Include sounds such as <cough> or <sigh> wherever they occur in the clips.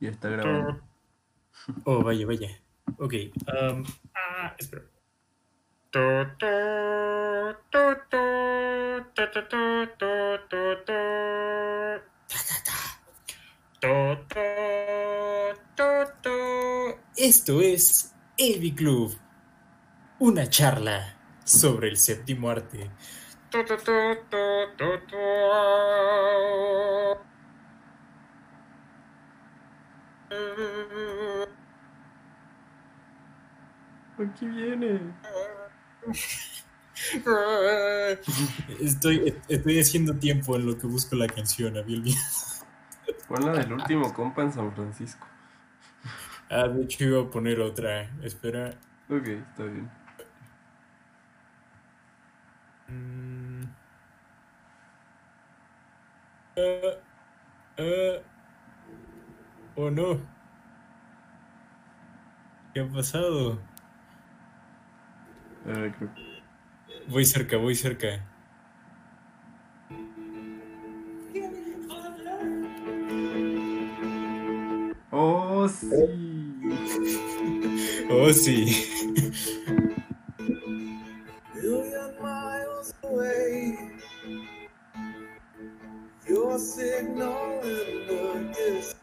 Ya está grabando. Oh, vaya, vaya. Ok. Um, ah, espera. Esto es Avi Club, una charla sobre el séptimo arte. Aquí viene. Estoy, estoy haciendo tiempo en lo que busco la canción, Abiel. Pon la del último compa en San Francisco. Ah, de hecho iba a poner otra. Espera. Ok, está bien. Mm. Ah. Oh no. ¿Qué ha pasado? Ah, creo- Voy cerca, voy cerca. Oh, sí. <laughs> Oh, sí. million miles away. Your signal in the distance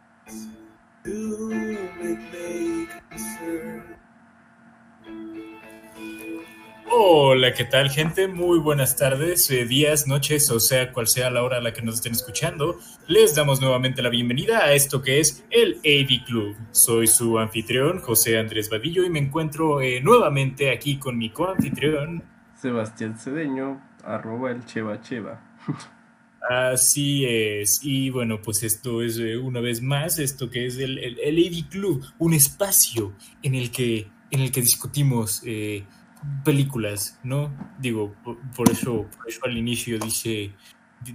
Hola, ¿qué tal, gente? Muy buenas tardes, eh, días, noches, o sea, cual sea la hora a la que nos estén escuchando. Les damos nuevamente la bienvenida a esto que es el AV Club. Soy su anfitrión, José Andrés Vadillo, y me encuentro eh, nuevamente aquí con mi coanfitrión. Sebastián Cedeño, arroba el Cheva Cheva. <laughs> Así es, y bueno, pues esto es eh, una vez más, esto que es el, el, el Club, un espacio en el que, en el que discutimos eh, películas, ¿no? Digo, por, por eso, por eso al inicio dice,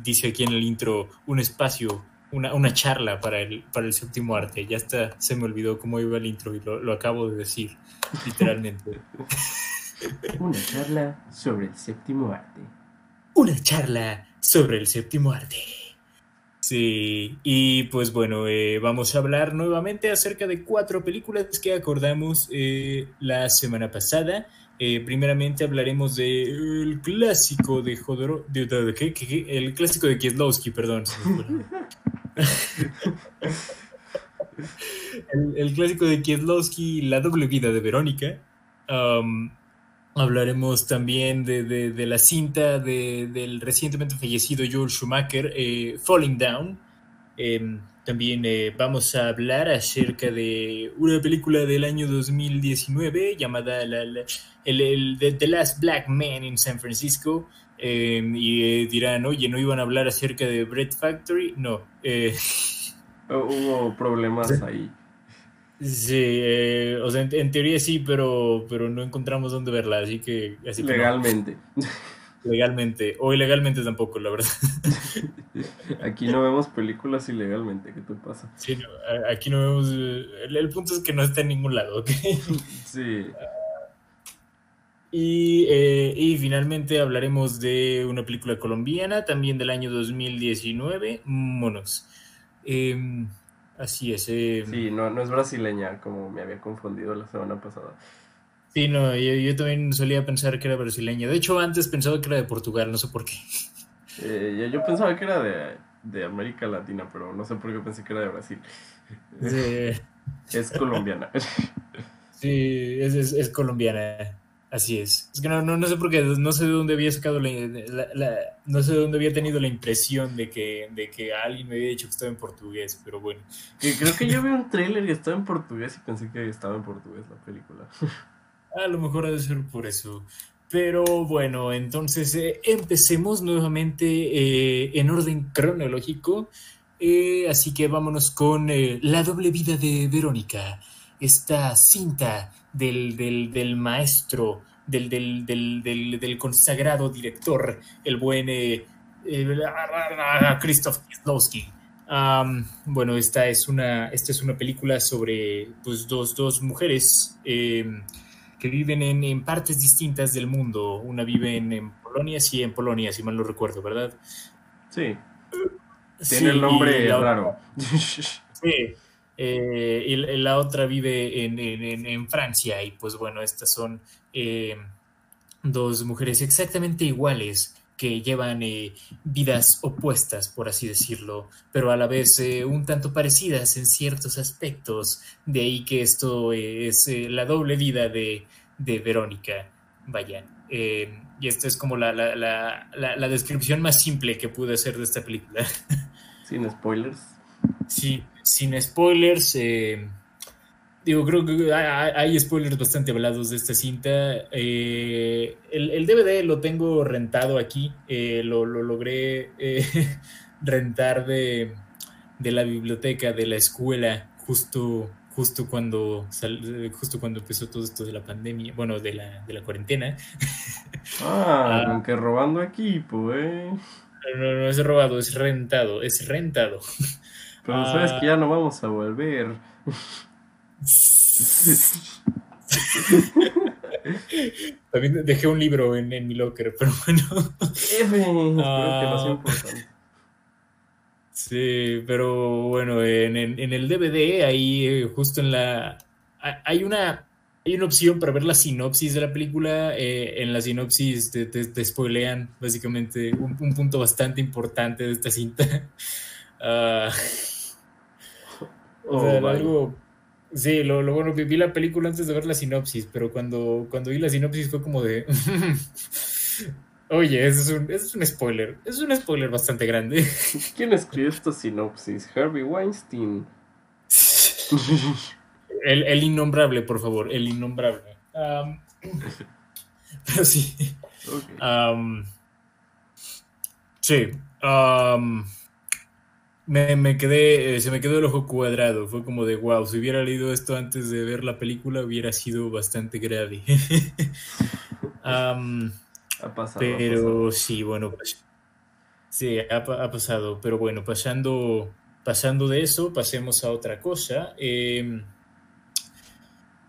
dice aquí en el intro, un espacio, una, una charla para el, para el séptimo arte. Ya está, se me olvidó cómo iba el intro y lo, lo acabo de decir, literalmente. <laughs> <laughs> Una charla sobre el séptimo arte. una charla sobre el séptimo arte. Sí, y pues bueno, eh, vamos a hablar nuevamente acerca de cuatro películas que acordamos eh, la semana pasada. Eh, primeramente hablaremos del clásico de Jodorowsky, de, de- de- ¿qué? ¿Qué? ¿Qué? el clásico de Kieslowski, perdón. <laughs> el, el clásico de Kieslowski, La doble vida de Verónica. Um, Hablaremos también de, de- de la cinta de- del recientemente fallecido Joel Schumacher, eh, Falling Down. Eh, también eh, vamos a hablar acerca de una película del año 2019 llamada la- la- el, el- The, The Last Black Man in San Francisco. Eh, y eh, dirán, oye, ¿no iban a hablar acerca de Bread Factory? No. eh, <laughs> hubo problemas ahí. Sí, eh, o sea, en, en teoría sí, pero, pero no encontramos dónde verla, así que... Así que no. Legalmente. Legalmente, o ilegalmente tampoco, la verdad. <laughs> Aquí no vemos películas ilegalmente. ¿Qué te pasa? Sí, no, aquí no vemos. eh, El, el punto es que no está en ningún lado, ¿ok? <laughs> Sí. Y, eh, y finalmente hablaremos de una película colombiana, también del año 2019, Monos. Em, así es. em, Sí, no, no es brasileña, como me había confundido la semana pasada. sí, no, yo, yo también solía pensar que era brasileña. De hecho, antes pensaba que era de Portugal, no sé por qué. Eh, yo- yo pensaba que era de, de América Latina, pero no sé por qué pensé que era de Brasil. Sí, <laughs> Es colombiana. <laughs> sí, es, es- es colombiana. Así es. Es que no, no, no sé por qué, no sé de dónde había sacado la, la- la- no sé de dónde había tenido la impresión de que, de que alguien me había dicho que estaba en portugués, pero bueno. Creo que yo vi un tráiler que estaba en portugués y pensé que estaba en portugués la película. <laughs> A lo mejor ha de ser por eso. Pero bueno, entonces eh, empecemos nuevamente eh, en orden cronológico. Eh, así que vámonos con eh, La doble vida de Verónica. Esta cinta del, del, del maestro, del, del, del, del, del consagrado director, el buen eh, eh, Krzysztof Kieslowski. Am, bueno, esta es, una, esta es una película sobre pues, dos, dos mujeres em, que viven en, en partes distintas del mundo. Una vive en, en Polonia, sí, en Polonia, si mal no recuerdo, ¿verdad? Sí, Sí, tiene el nombre la raro. <laughs> Sí. Eh, y la- otra vive en, en- en- Francia. Y pues bueno, estas son eh, dos mujeres exactamente iguales que llevan eh, vidas opuestas, por así decirlo, pero a la vez un tanto parecidas en ciertos aspectos. De ahí que esto es la doble vida de, de Verónica. Vaya. y esta es como la- la- la- la descripción más simple que pude hacer de esta película. <laughs> Sin spoilers. Sí, sin spoilers. eh, digo, creo que hay, spoilers bastante hablados de esta cinta. Eh, el, el DVD lo tengo rentado aquí. eh, lo, lo logré <laughs> rentar de, de la biblioteca de la escuela justo, justo, cuando, justo cuando empezó todo esto de la pandemia, bueno, de la, de la cuarentena. <laughs> Ah, Ah. con que robando equipo, eh. No, no es robado, es rentado, es rentado. <laughs> Pero sabes Ah. que ya no vamos a volver. También dejé un libro en, en mi locker, pero bueno. F, espero que no sea Ah. importante. Sí, pero bueno, en, en- en el DVD, ahí eh, justo en la... ha- Hay una, hay una opción para ver la sinopsis de la película. eh, en la sinopsis te, te, te spoilean básicamente un, un punto bastante importante de esta cinta. <laughs> Ah, o Oh, sea, vaya. algo... Sí, lo, lo bueno, vi vi la película antes de ver la sinopsis, pero cuando, cuando vi la sinopsis fue como de... <laughs> Oye, eso es un, eso es un spoiler. Es un spoiler bastante grande. <laughs> ¿Quién escribió esta sinopsis? Harvey Weinstein. <laughs> El, el innombrable, por favor, el innombrable. Pero sí. Ok. am, sí. Me, me quedé, eh, se me quedó el ojo cuadrado. Fue como de wow, si hubiera leído esto antes de ver la película, hubiera sido bastante grave. <laughs> Ha pasado. ha pero pasado. sí, bueno, pues sí, ha, pa- ha pasado. Pero bueno, pasando, pasando de eso, pasemos a otra cosa. Eh,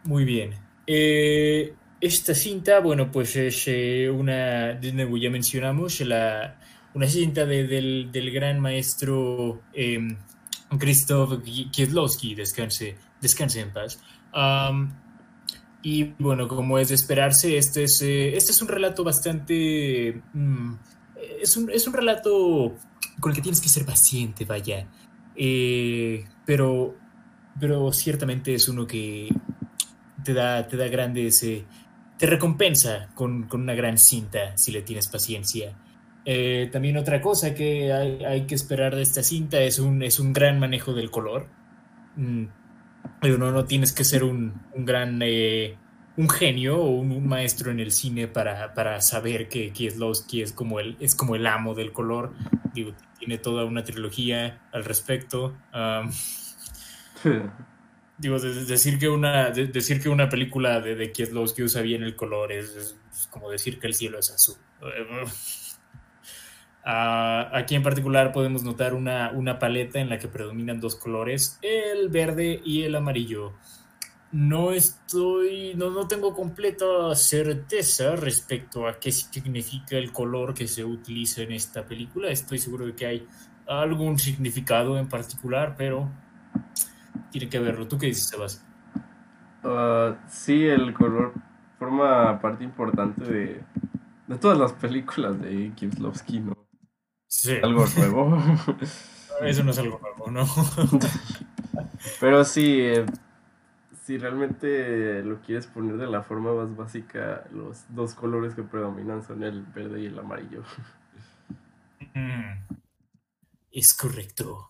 muy bien. Eh, esta cinta, bueno, pues es eh, una, de nuevo ya mencionamos, la, una cinta de- del, del gran maestro eh, Krzysztof Kieslowski, descanse, descanse en paz. Y bueno, como es de esperarse, este es, eh, este es un relato bastante... mm, es, un, es un relato con el que tienes que ser paciente, vaya. Eh, pero, pero ciertamente es uno que te da, te da grandes... eh, te recompensa con, con una gran cinta si le tienes paciencia. Eh, también otra cosa que hay, hay que esperar de esta cinta es un, es un gran manejo del color. Mm, pero no, no tienes que ser un, un gran eh, un genio o un, un maestro en el cine para, para saber que Kieslowski es como el es como el amo del color. Digo, tiene toda una trilogía al respecto. <laughs> Digo, de- de- decir que una de- decir que una película de, de Kieslowski usa bien el color es como decir que el cielo es azul. <laughs> Ah, aquí en particular podemos notar una, una paleta en la que predominan dos colores, el verde y el amarillo. No estoy, no, no tengo completa certeza respecto a qué significa el color que se utiliza en esta película. Estoy seguro de que hay algún significado en particular, pero tiene que verlo. ¿Tú qué dices, Sebas? Ah, sí, el color forma parte importante de, de todas las películas de Kieslowski, ¿no? Sí, Algo nuevo. <laughs> eso no es algo nuevo, ¿no? <laughs> Pero sí, eh, si realmente lo quieres poner de la forma más básica, los dos colores que predominan son el verde y el amarillo. Mm, Es correcto.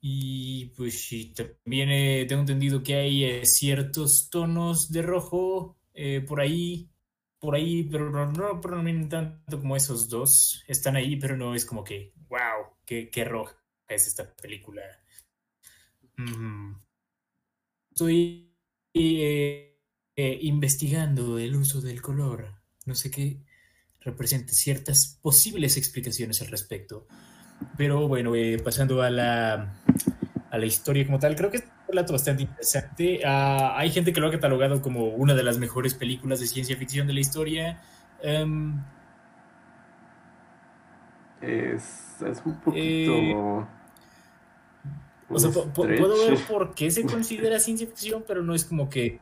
Y pues sí, también eh, tengo entendido que hay eh, ciertos tonos de rojo eh, por ahí, por ahí, pero no, no predominan tanto como esos dos. Están ahí, pero no es como que, wow, qué, qué roja es esta película. Mm. Estoy eh, eh, investigando el uso del color. No sé qué representa ciertas posibles explicaciones al respecto. Pero bueno, eh, pasando a la, a la historia como tal, creo que relato bastante interesante. Ah, hay gente que lo ha catalogado como una de las mejores películas de ciencia ficción de la historia. Em, Es, es un poquito... O sea, Un puedo ver por qué se considera <laughs> ciencia ficción, pero no es como que.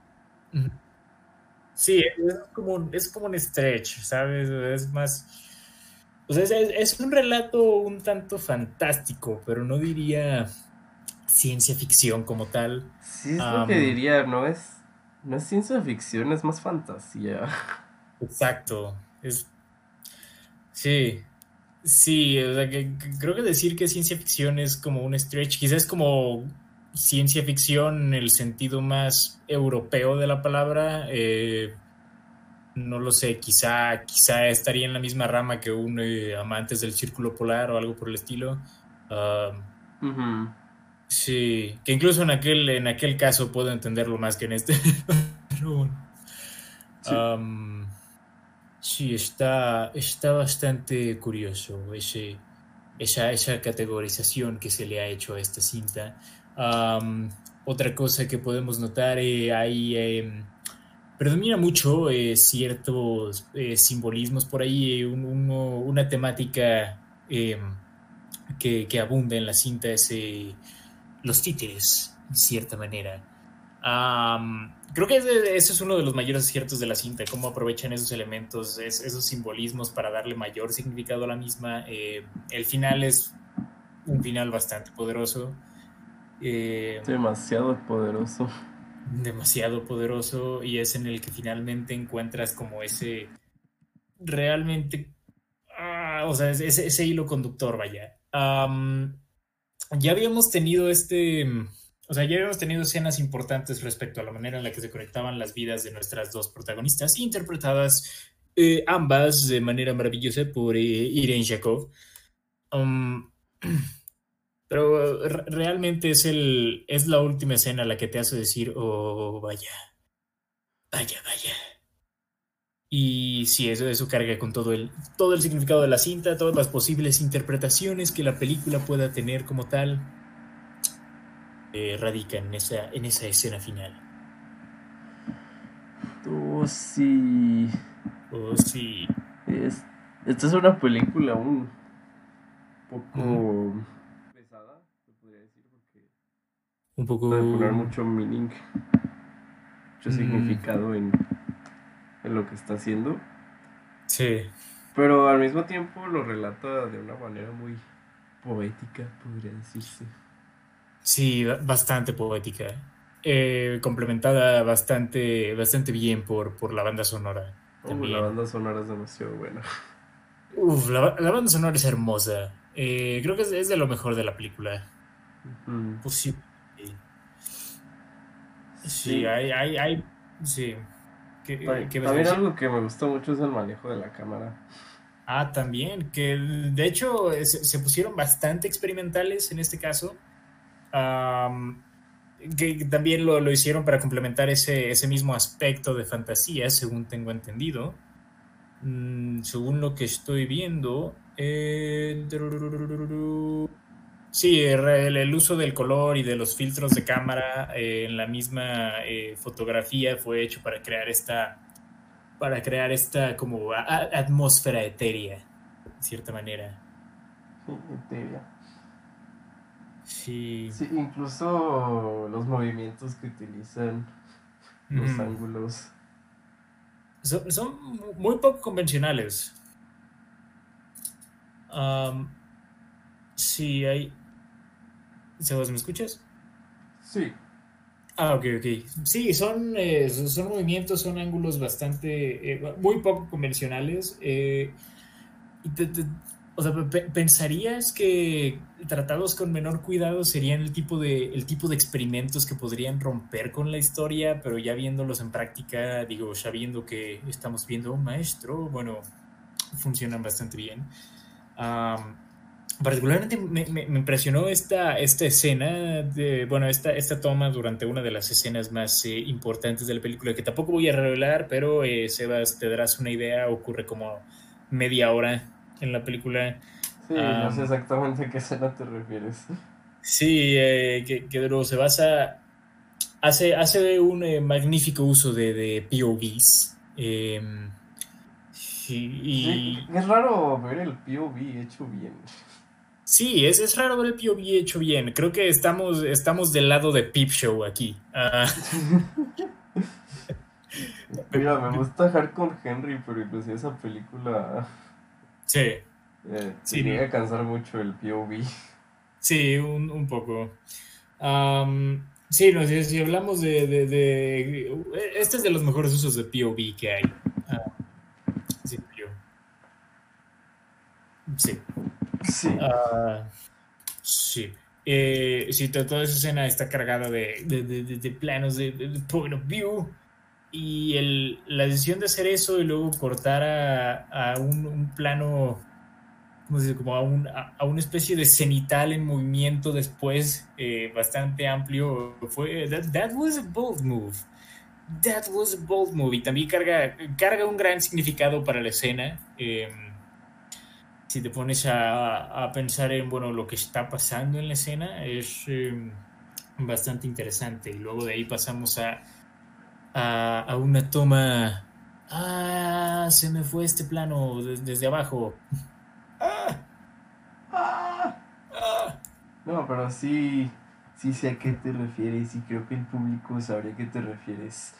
Sí, es como, un- es como un stretch, ¿sabes? Es más. O sea, es, es un relato un tanto fantástico, pero no diría ciencia ficción como tal. Sí, es lo que diría, no es, no es ciencia ficción, es más fantasía. <laughs> Exacto. Es. Sí. Sí, o sea, que, creo que decir que ciencia ficción es como un stretch, quizás es como ciencia ficción en el sentido más europeo de la palabra. eh, no lo sé, quizá, quizá estaría en la misma rama que un eh, amantes del círculo polar o algo por el estilo. Sí, que incluso en aquel, en aquel caso puedo entenderlo más que en este. <laughs> Pero bueno. Sí. Está, está bastante curioso ese, esa, esa categorización que se le ha hecho a esta cinta. Otra cosa que podemos notar, eh, hay, em, predomina mucho eh, ciertos eh, simbolismos por ahí, eh, un- uno- una temática em, que, que abunda en la cinta es eh, los títeres, en cierta manera. Creo que ese, ese es uno de los mayores aciertos de la cinta, cómo aprovechan esos elementos, es- esos simbolismos para darle mayor significado a la misma. Eh, el final es un final bastante poderoso, eh, Demasiado poderoso. demasiado poderoso, y es en el que finalmente encuentras como ese realmente, ah, o sea, ese, ese hilo conductor, vaya. Am, ya habíamos tenido este, o sea, ya habíamos tenido escenas importantes respecto a la manera en la que se conectaban las vidas de nuestras dos protagonistas, interpretadas eh, ambas de manera maravillosa por eh, Irene Jacob. Um, <clears throat> pero eh, re- realmente es, el, es la última escena la que te hace decir, oh, vaya, vaya, vaya. Y sí, eso, eso carga con todo el, todo el significado de la cinta, todas las posibles interpretaciones que la película pueda tener como tal, eh, radican en esa, en esa escena final. Oh, sí. Oh, sí. Es, esta es una película un poco pesada, se podría decir, porque Un poco... puede poner mucho meaning, mucho Mm. significado en, en lo que está haciendo. Sí. Pero al mismo tiempo lo relata de una manera muy poética, podría decirse. Sí, ba- bastante poética. Eh, complementada bastante, bastante bien por, por la banda sonora. También. la banda sonora es demasiado buena. <laughs> Uf, la, la banda sonora es hermosa. Eh, creo que es, es de lo mejor de la película. Pues sí. Sí, hay, hay, hay, sí. ¿Qué, Ta- qué vas a También algo que me gustó mucho es el manejo de la cámara. Ah, también, que de hecho eh, se, se pusieron bastante experimentales en este caso. Que también lo, lo hicieron para complementar ese, ese mismo aspecto de fantasía, según tengo entendido. Mm, según lo que estoy viendo. eh, sí, el, el uso del color y de los filtros de cámara eh, en la misma eh, fotografía fue hecho para crear esta para crear esta como a- atmósfera etérea, de cierta manera. Sí, etérea. Sí. Sí, incluso los movimientos que utilizan, los Ujú. ángulos. Son, son muy poco convencionales. Am, sí, hay... Sebas, ¿me escuchas? Sí. Ah, ok, ok. Sí, son, eh, son movimientos, son ángulos bastante, eh, muy poco convencionales. eh, y te- te- o sea, pe- pensarías que tratados con menor cuidado serían el tipo de, el tipo de experimentos que podrían romper con la historia, pero ya viéndolos en práctica, digo, ya viendo que estamos viendo un maestro, bueno, funcionan bastante bien. Am, particularmente me, me- me impresionó esta, esta escena, de, bueno, esta, esta toma durante una de las escenas más eh, importantes de la película, que tampoco voy a revelar, pero eh, Sebas, te darás una idea, ocurre como media hora en la película. Sí, no sé Am. exactamente a qué escena te refieres. Sí, eh, que, que de nuevo se basa, hace, hace un eh, magnífico uso de, de POVs. em, y, y- Sí, es raro ver el POV hecho bien. Sí, es, es raro ver el POV hecho bien. Creo que estamos, estamos del lado de Peep Show aquí. Ah, <laughs> Mira, me gusta Hardcore Henry, pero inclusive esa película sí, eh, Sí, llega a cansar mucho el POV. sí, un, un poco. Am, sí, no, si, si hablamos de, de- de- Este es de los mejores usos de POV que hay. Ah, sí, yo. Sí. Sí. Ah, sí. Eh, sí, to- toda esa escena está cargada de, de- de- de- planos de point of view. Y el, la decisión de hacer eso y luego cortar a, a un, un plano, ¿cómo se dice? Como a, un, a, a una especie de cenital en movimiento después, eh, bastante amplio, fue. That, that was a bold move. That was a bold move. Y también carga, carga un gran significado para la escena. eh, si te pones a, a pensar en bueno lo que está pasando en la escena es eh, bastante interesante y luego de ahí pasamos a, a, a una toma ah se me fue este plano des- desde abajo <laughs> ah, Ah. ah. No, pero sí, sí sé a qué te refieres y creo que el público sabría a qué te refieres.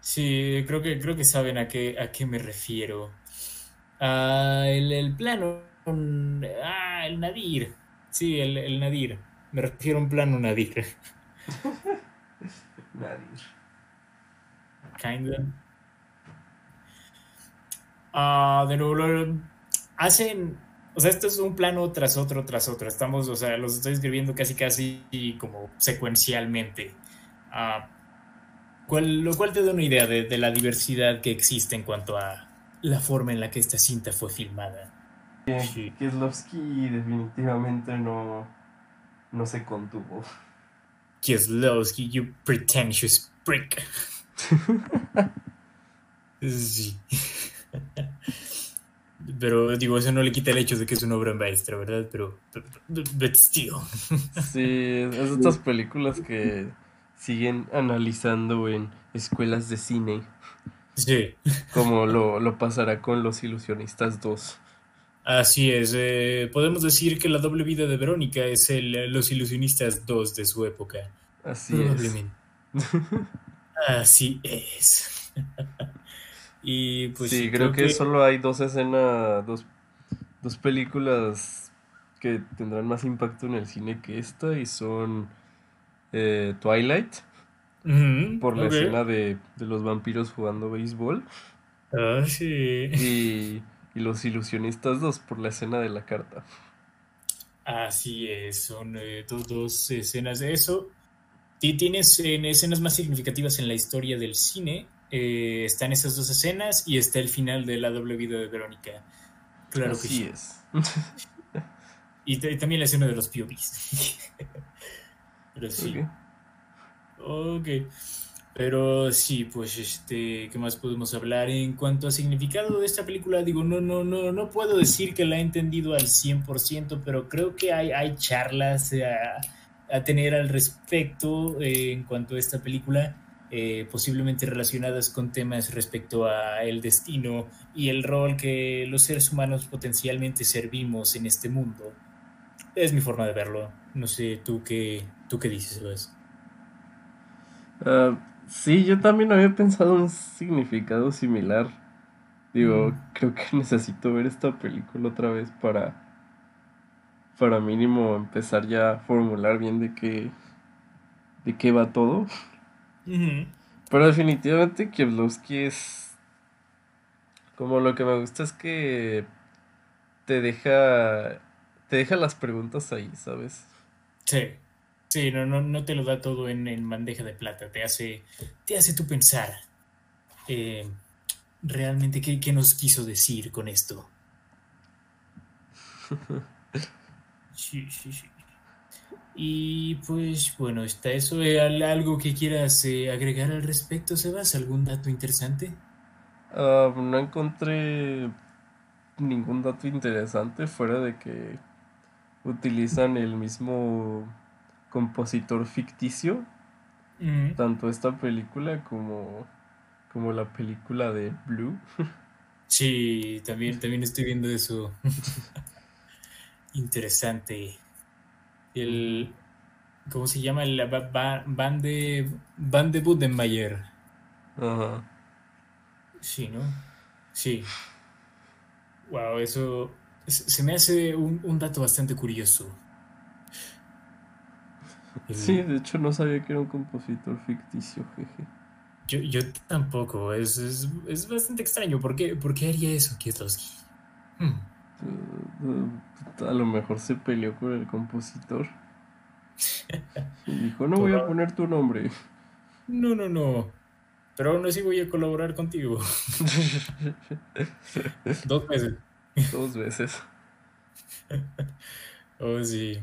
sí creo que creo que saben a qué a qué me refiero Ah, el, el plano ah el nadir sí el, el nadir me refiero a un plano nadir <laughs> Nadie. Kinda. Ah, de nuevo, lo- hacen. O sea, esto es un plano tras otro, tras otro. Estamos, o sea, los estoy escribiendo casi, casi como secuencialmente. Ah, cual- lo cual te da una idea de, de la diversidad que existe en cuanto a la forma en la que esta cinta fue filmada. Sí. Kieslowski definitivamente no, no se contuvo. Kieslowski, you pretentious prick. <laughs> Sí. <laughs> Pero digo, eso no le quita el hecho de que es una obra maestra, ¿verdad? Pero, but, but still. <laughs> Sí, es estas películas que siguen analizando en escuelas de cine, Sí, como lo, lo pasará con Los Ilusionistas 2. así es. eh, podemos decir que la doble vida de Verónica es el Los Ilusionistas 2 de su época. Así es. Así es. <laughs> y pues sí, creo que solo hay dos escenas, dos, dos películas que tendrán más impacto en el cine que esta y son eh, Twilight, Por la escena de, de los vampiros jugando béisbol, Ah, sí. y, y Los Ilusionistas 2 por la escena de la carta. Así es, son eh, do- dos escenas de eso. Y tienes escenas más significativas en la historia del cine. eh, están esas dos escenas y está el final de la doble vida de Verónica. Claro que Así sí. es. <laughs> Y, también la escena de los POVs. <laughs> Pero sí. Ok. Pero sí, pues este, ¿qué más podemos hablar? En cuanto a significado de esta película, digo, no, no, no, no puedo decir que la he entendido al 100%, pero creo que hay, hay charlas a, a tener al respecto eh, en cuanto a esta película, eh, posiblemente relacionadas con temas respecto a el destino y el rol que los seres humanos potencialmente servimos en este mundo. Es mi forma de verlo. No sé, tú qué, tú qué dices, Sebas? Ah, sí, yo también había pensado un significado similar. Digo, Mm. creo que <laughs> necesito ver esta película otra vez para, para mínimo empezar ya a formular bien de qué, de qué va todo. Pero definitivamente Kieslowski es como lo que me gusta es que te deja te deja las preguntas ahí, ¿sabes? Sí, sí, no, no, no te lo da todo en, en bandeja de plata, te hace, te hace tú pensar eh, realmente qué, qué nos quiso decir con esto. <laughs> Sí, sí, sí. Y pues bueno, está eso. Eh, ¿al- ¿Algo que quieras eh, agregar al respecto, Sebas? ¿Algún dato interesante? Ah, no encontré ningún dato interesante fuera de que utilizan el mismo compositor ficticio, tanto esta película como, como la película de Blue. Sí, también, también estoy viendo eso. <laughs> interesante. El, ¿Cómo se llama? El Van de, Van de Budenmayer. Ajá. Sí, ¿no? Sí. Wow, eso se se me hace un, un dato bastante curioso. Sí, de hecho no sabía que era un compositor ficticio, jeje. Yo, yo tampoco, es, es, es bastante extraño. ¿Por qué, por qué haría eso Kieslowski? Hmm. Uh, A lo mejor se peleó con el compositor. Y dijo, no voy a poner tu nombre. No, no, no. Pero aún así voy a colaborar contigo. <laughs> Dos veces. Dos veces. <laughs> Oh, sí.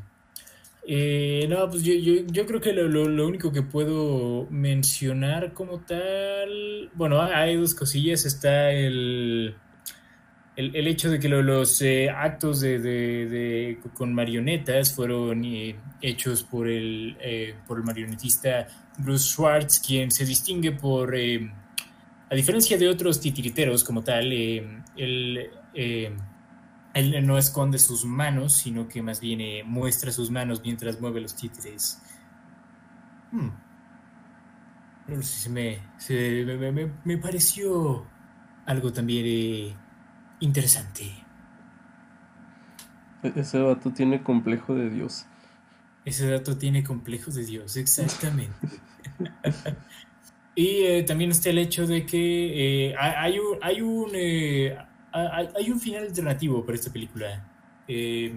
Eh, no, pues yo, yo, yo creo que lo, lo- lo único que puedo mencionar como tal, bueno, ha- hay dos cosillas. Está el, el, el hecho de que lo- los eh, actos de, de- con marionetas fueron eh, hechos por el, eh, por el marionetista Bruce Schwartz, quien se distingue por, a diferencia de otros titiriteros como tal, eh, él... no esconde sus manos, sino que más bien eh, muestra sus manos mientras mueve los títeres. Hmm. No sé, se me, se- me, me- me pareció algo también eh, interesante. E- Ese vato tiene complejo de Dios. Ese dato tiene complejos de Dios, exactamente. <laughs> <laughs> y eh, también está el hecho de que eh, hay hay un, hay, un, eh, hay, un final alternativo para esta película. eh,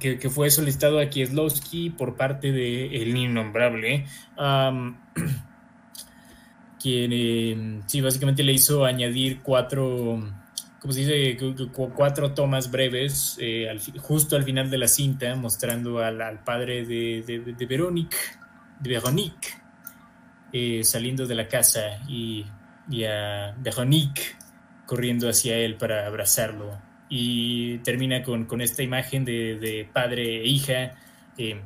que, fue solicitado a Kieslowski por parte de El Innombrable. <clears throat> quien eh, sí, básicamente le hizo añadir cuatro, ¿cómo se dice? Cu- cu- cu- Cuatro tomas breves eh, justo al final de la cinta, mostrando al, padre de, de, de Veronique, saliendo de la casa y, y a Veronique corriendo hacia él para abrazarlo. Y termina con, con esta imagen de, de padre e hija eh,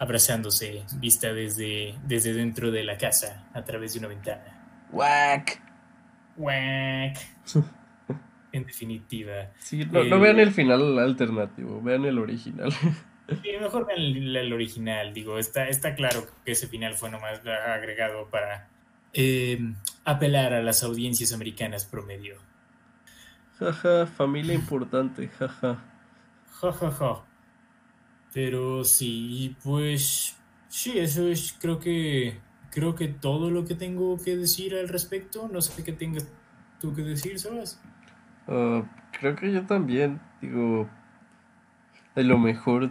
abrazándose, vista desde, desde dentro de la casa a través de una ventana. ¡Wack! Wack. <laughs> En definitiva. Sí, no, no Eh, vean el final alternativo, vean el original. <laughs> Sí, mejor vean el, el original, digo, está, está claro que ese final fue nomás agregado para eh, apelar a las audiencias americanas promedio. Jaja, familia importante, jaja. Ja, ja, ja. Pero sí, pues sí, eso es creo que creo que todo lo que tengo que decir al respecto. No sé qué tengas tú que decir, Sebas. Ah, creo que yo también, digo, a lo mejor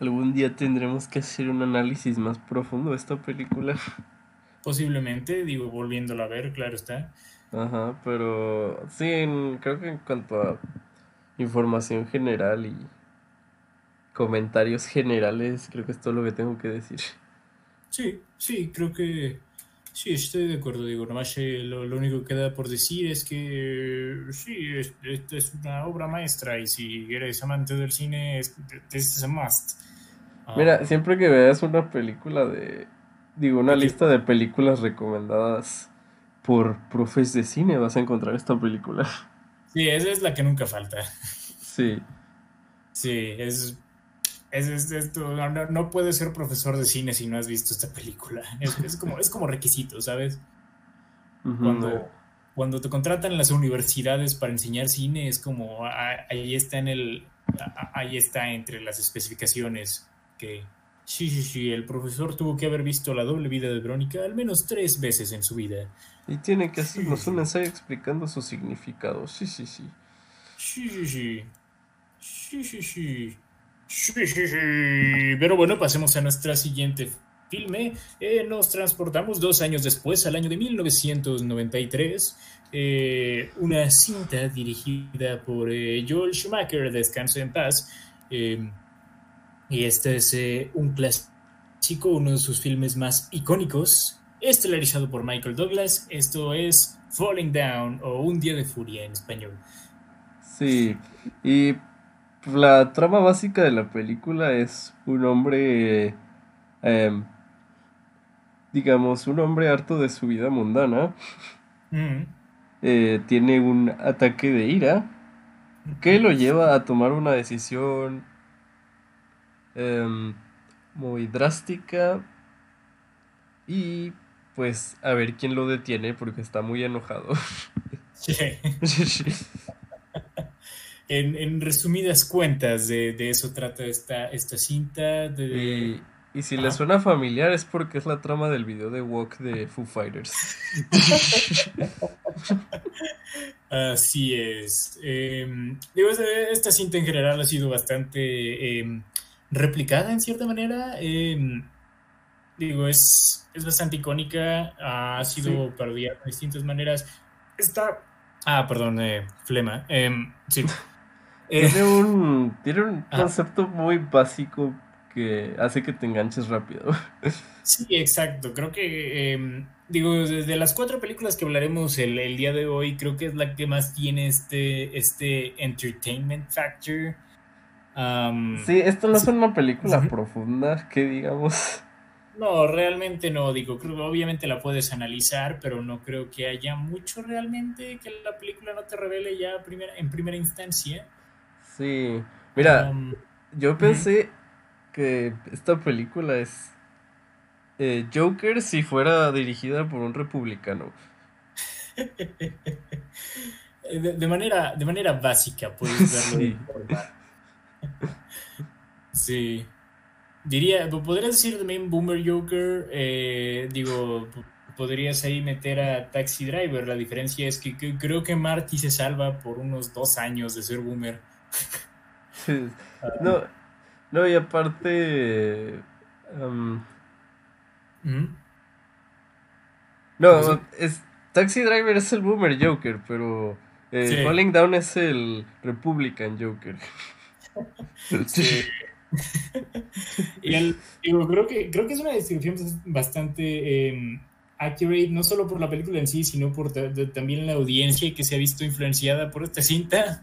algún día tendremos que hacer un análisis más profundo de esta película. Posiblemente, digo, volviéndola a ver, claro está. Ajá, pero sí, en- creo que en cuanto a información general y comentarios generales, creo que es todo lo que tengo que decir. Sí, sí, creo que sí, estoy de acuerdo. Digo, nomás eh, lo, lo único que queda por decir es que sí, es- esta es una obra maestra y si eres amante del cine, es, is a must. Ah, Mira, siempre que veas una película de, digo, una lista de películas recomendadas por profes de cine, vas a encontrar esta película. sí, esa es la que nunca falta. Sí, Sí, es. Es, es- es- no, no- puedes ser profesor de cine si no has visto esta película. <laughs> Es, como, es como requisito, ¿sabes? Cuando, cuando te contratan en las universidades para enseñar cine, es como ah, ahí está en el. ah, Ahí está entre las especificaciones que. Sí, sí, sí, el profesor tuvo que haber visto la doble vida de Verónica al menos tres veces en su vida. Y tiene que hacernos Sí. un ensayo explicando su significado. Sí, sí, sí. Sí, sí, sí. Sí, sí, sí. Sí, sí, sí. Pero bueno, pasemos a nuestra siguiente filme. Eh, nos transportamos dos años después, al año de 1993. eh, una cinta dirigida por eh, Joel Schumacher, Descanso en Paz. eh, y este es eh, un clásico, uno de sus filmes más icónicos, estelarizado por Michael Douglas. Esto es Falling Down o Un Día de Furia en español. Sí, y la trama básica de la película es un hombre, em, digamos, un hombre harto de su vida mundana, Mm. eh, tiene un ataque de ira que lo lleva a tomar una decisión em, muy drástica y pues a ver quién lo detiene porque está muy enojado. Sí. <laughs> En, en resumidas cuentas, de, de eso trata esta, esta cinta. De, Y, y si le suena familiar es porque es la trama del video de Walk de Foo Fighters. <laughs> Así es. Eh, digo, esta, esta cinta en general ha sido bastante eh, replicada en cierta manera. Eh, digo, es, es bastante icónica. Ha sido Sí. parodiada de distintas maneras. Está. Ah, perdón, eh, flema. <laughs> Eh, sí. Eh, Tiene un, tiene un Ajá. concepto muy básico que hace que te enganches rápido. <laughs> Sí, exacto. Creo que, eh, digo, desde las cuatro películas que hablaremos el, el día de hoy, creo que es la que más tiene este, este entertainment factor. Sí, esto no es una película profunda, que digamos. No, realmente no, digo, creo que obviamente la puedes analizar, pero no creo que haya mucho realmente que la película no te revele ya primera, en primera instancia. Sí. Mira, yo pensé que esta película es eh, Joker si fuera dirigida por un republicano. <laughs> de, de manera, de manera básica puedes <laughs> verlo. de Sí. Sí. Diría, podrías decir también Boomer Joker, eh, digo, podrías ahí meter a Taxi Driver. La diferencia es que, que creo que Marty se salva por unos dos años de ser Boomer. <laughs> No, no, y aparte. am, Ujú. no, es, Taxi Driver es el Boomer Joker, pero eh, Sí. Falling Down es el Republican Joker. Sí. <laughs> Y el- digo, creo que, creo que es una descripción bastante eh, accurate, no solo por la película en sí, sino por también la audiencia que se ha visto influenciada por esta cinta.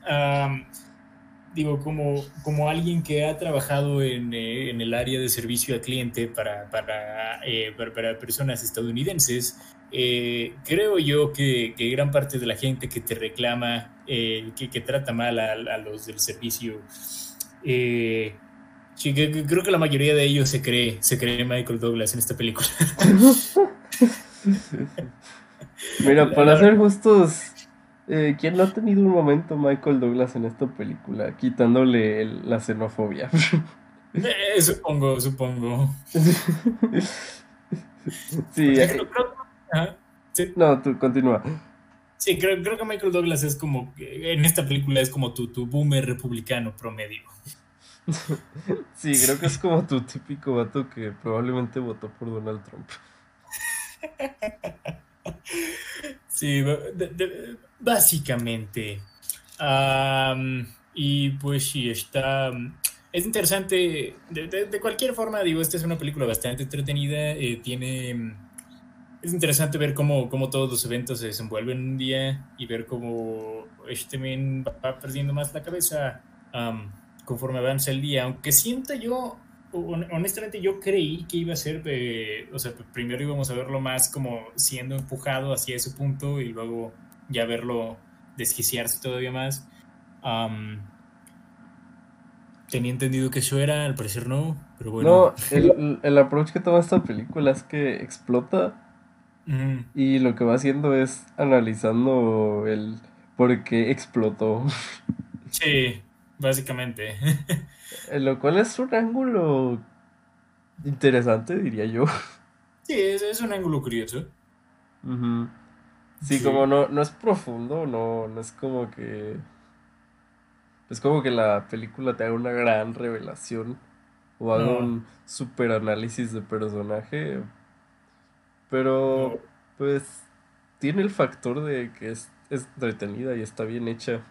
Digo, como, como alguien que ha trabajado en, eh, en el área de servicio al cliente para, para, eh, para, para personas estadounidenses, eh, creo yo que, que gran parte de la gente que te reclama, eh, que, que trata mal a, a los del servicio, eh, sí, que- que creo que la mayoría de ellos se cree, se cree Michael Douglas en esta película. <laughs> Mira, para ser justos, eh, ¿quién no ha tenido un momento Michael Douglas en esta película? Quitándole el- la xenofobia. Eh, supongo, supongo. <laughs> Sí, Creo- creo- ajá, sí. no, tú continúa. Sí, creo, creo que Michael Douglas es como, en esta película es como tu, tu boomer republicano promedio. <laughs> Sí, creo que es como tu típico vato que probablemente votó por Donald Trump. <laughs> Sí, ba- de- de- básicamente. Am, y pues sí, está... Es interesante, de, de- de cualquier forma, digo, esta es una película bastante entretenida, eh, tiene... Es interesante ver cómo, cómo todos los eventos se desenvuelven un día y ver cómo este men va perdiendo más la cabeza conforme avanza el día. Aunque sienta yo, hon- honestamente, yo creí que iba a ser, de- o sea, primero íbamos a verlo más como siendo empujado hacia ese punto y luego ya verlo desquiciarse todavía más. Tenía entendido que eso era, al parecer no, pero bueno. No, el, el approach que toma esta película es que explota Y lo que va haciendo es analizando el por qué explotó. Sí, básicamente. <laughs> Lo cual es un ángulo interesante, diría yo. Sí, es, es un ángulo curioso. Ujú. Sí, Sí. como no, no es profundo, no, no es como que. Es como que la película te haga una gran revelación o haga No. un super análisis de personaje. Pero, pues, tiene el factor de que es, es entretenida y está bien hecha.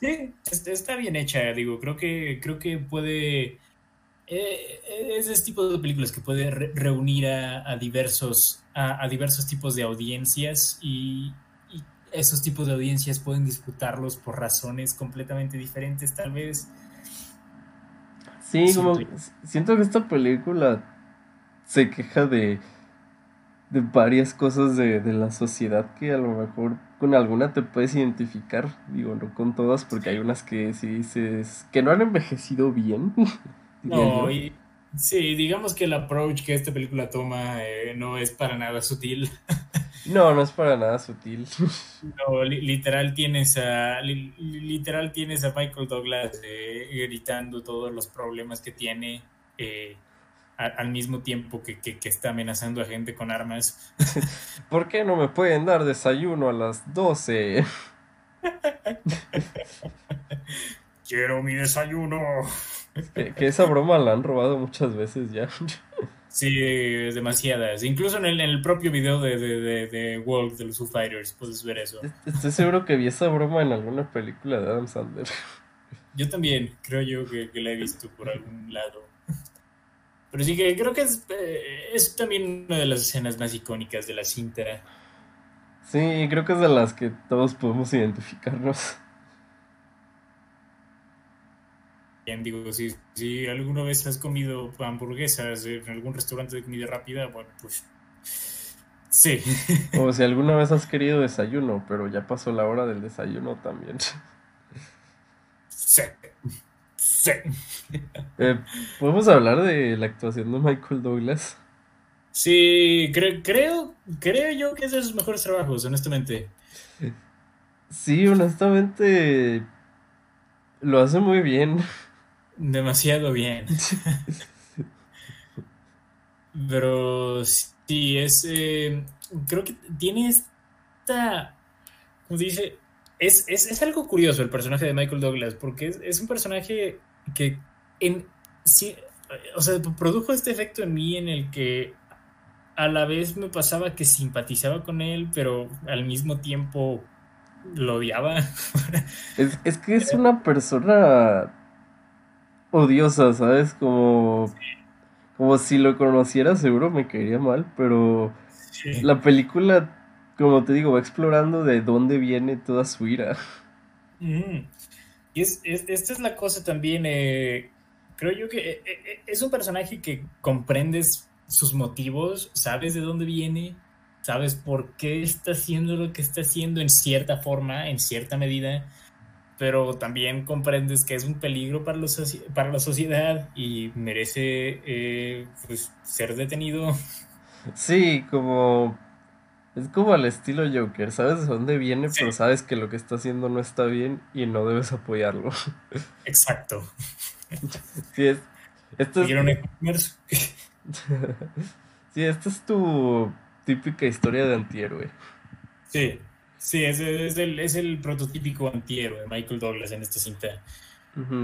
Sí, es- está bien hecha, digo, creo que, creo que puede, eh, es ese tipo de películas que puede re- reunir a, a diversos, a, a diversos tipos de audiencias y, y esos tipos de audiencias pueden disfrutarlos por razones completamente diferentes, tal vez. Sí, como siento que esta película se queja de, de varias cosas de, de la sociedad que a lo mejor con alguna te puedes identificar, digo, no con todas, porque hay unas que sí dices que no han envejecido bien, <laughs> No, y sí, digamos que el approach que esta película toma eh, no es para nada sutil. <laughs> No, no es para nada sutil. No, li- literal tienes a li- literal tienes a Michael Douglas eh, gritando todos los problemas que tiene eh, a- al mismo tiempo que, que- que está amenazando a gente con armas. <laughs> ¿Por qué no me pueden dar desayuno a las 12? <laughs> Quiero mi desayuno. Que, que esa broma la han robado muchas veces ya. <laughs> Sí, demasiadas. Incluso en el, en el propio video de, de, de, de Wolf de los Foo Fighters puedes ver eso. Estoy seguro que vi esa broma en alguna película de Adam Sandler. Yo también creo yo que, que la he visto por algún lado. Pero sí que creo que es, eh, es también una de las escenas más icónicas de la cinta. Sí, creo que es de las que todos podemos identificarnos. Bien, digo, si, si alguna vez has comido hamburguesas en algún restaurante de comida rápida, bueno, pues sí. O si <laughs> alguna vez has querido desayuno, pero ya pasó la hora del desayuno también. Sí. Sí. Eh, ¿podemos hablar de la actuación de Michael Douglas? Sí, cre- creo, creo yo que es de sus mejores trabajos, honestamente. Sí, honestamente lo hace muy bien. Demasiado bien. <laughs> Pero sí, es. eh, creo que tiene esta. Como se dice. Es, es, es algo curioso el personaje de Michael Douglas, porque es, es un personaje que. En, sí, o sea, produjo este efecto en mí en el que a la vez me pasaba que simpatizaba con él, pero al mismo tiempo lo odiaba. <laughs> Es, es que es una persona odiosa, ¿sabes? Como, como si lo conociera seguro me caería mal, pero Sí. la película, como te digo, va explorando de dónde viene toda su ira. Mm. Y es, es- esta es la cosa también, eh, creo yo que eh, eh, es un personaje que comprendes sus motivos, sabes de dónde viene, sabes por qué está haciendo lo que está haciendo en cierta forma, en cierta medida, pero también comprendes que es un peligro para, los para la sociedad y merece pues, ser detenido. Sí, como... Es como al estilo Joker, sabes de dónde viene, Sí. pero sabes que lo que está haciendo no está bien y no debes apoyarlo. <laughs> Exacto. Sí, es, esto <laughs> sí, esta es tu típica historia de antihéroe. Sí, sí, es, es el, es el prototípico antihéroe, Michael Douglas en esta cinta.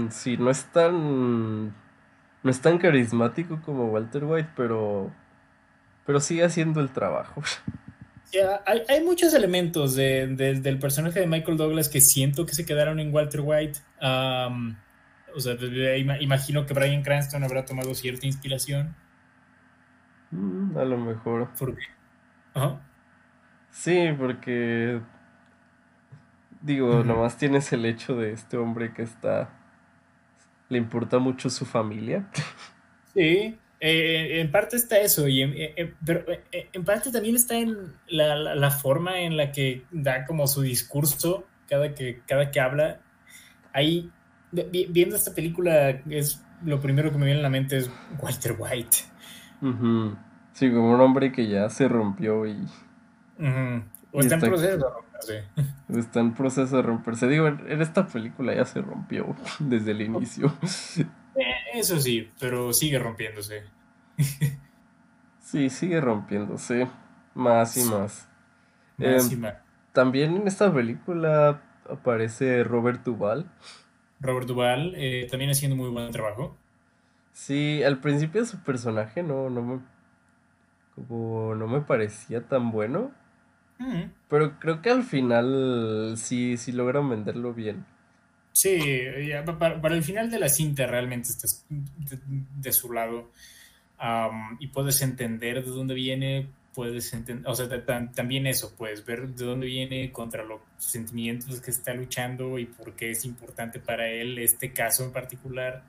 Sí, no es tan, no es tan carismático como Walter White, pero, pero sigue haciendo el trabajo. <laughs> Ya, hay, hay muchos elementos de- de- del personaje de Michael Douglas que siento que se quedaron en Walter White. O sea, imagino que Bryan Cranston habrá tomado cierta inspiración. Mm, A lo mejor. Porque, Ajá. Sí, porque digo, Ujú. nomás tienes el hecho de este hombre que está, le importa mucho su familia. <laughs> Sí, eh, en parte está eso, y en, eh, eh, pero eh, en parte también está en la, la- la forma en la que da como su discurso cada que, cada que habla. Ahí, vi- viendo esta película, es lo primero que me viene a la mente es Walter White. Ujú. Sí, como un hombre que ya se rompió y Ujú. O Y está en está- proceso de romperse. <laughs> está en proceso de romperse. Digo, en, en esta película ya se rompió <laughs> desde el inicio. Eso sí, pero sigue rompiéndose. Sí, sigue rompiéndose más y más. Más Em, y más. También en esta película aparece Robert Duvall. Robert Duvall eh, también haciendo muy buen trabajo. Sí, al principio su personaje no, no me, como no me parecía tan bueno, Mm. pero creo que al final sí, sí logran venderlo bien. Sí, pa- para, para el final de la cinta realmente estás de, de su lado Am, y puedes entender de dónde viene, puedes entender, o sea, ta- ta- también eso, puedes ver de dónde viene contra los sentimientos que está luchando y por qué es importante para él este caso en particular.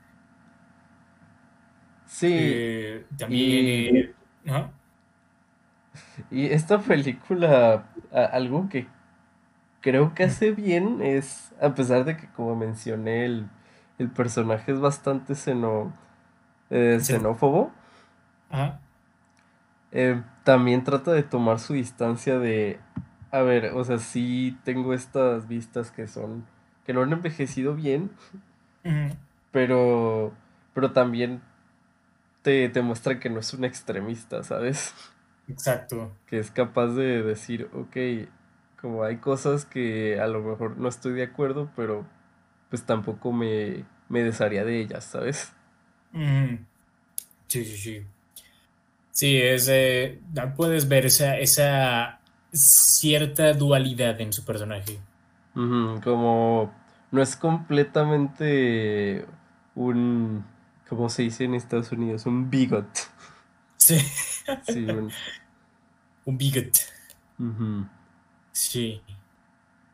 Sí, Eh, también, y- ajá. <laughs> y esta película, algo que creo que hace bien es, a pesar de que como mencioné, el, el personaje es bastante seno, eh, Sí. xenófobo, Ajá. eh, también trata de tomar su distancia de, a ver, o sea, sí tengo estas vistas que son, que no han envejecido bien, Ujú. pero, pero también te, te muestra que no es un extremista, ¿sabes? Exacto. Que es capaz de decir, ok, como hay cosas que a lo mejor no estoy de acuerdo, pero pues tampoco me, me desharía de ellas, ¿sabes? Sí, sí, sí. Sí, es, eh, puedes ver esa, esa cierta dualidad en su personaje. Como no es completamente un, ¿cómo se dice en Estados Unidos? Un bigot. Sí, Sí, un- <laughs> un bigot. ujú. Sí.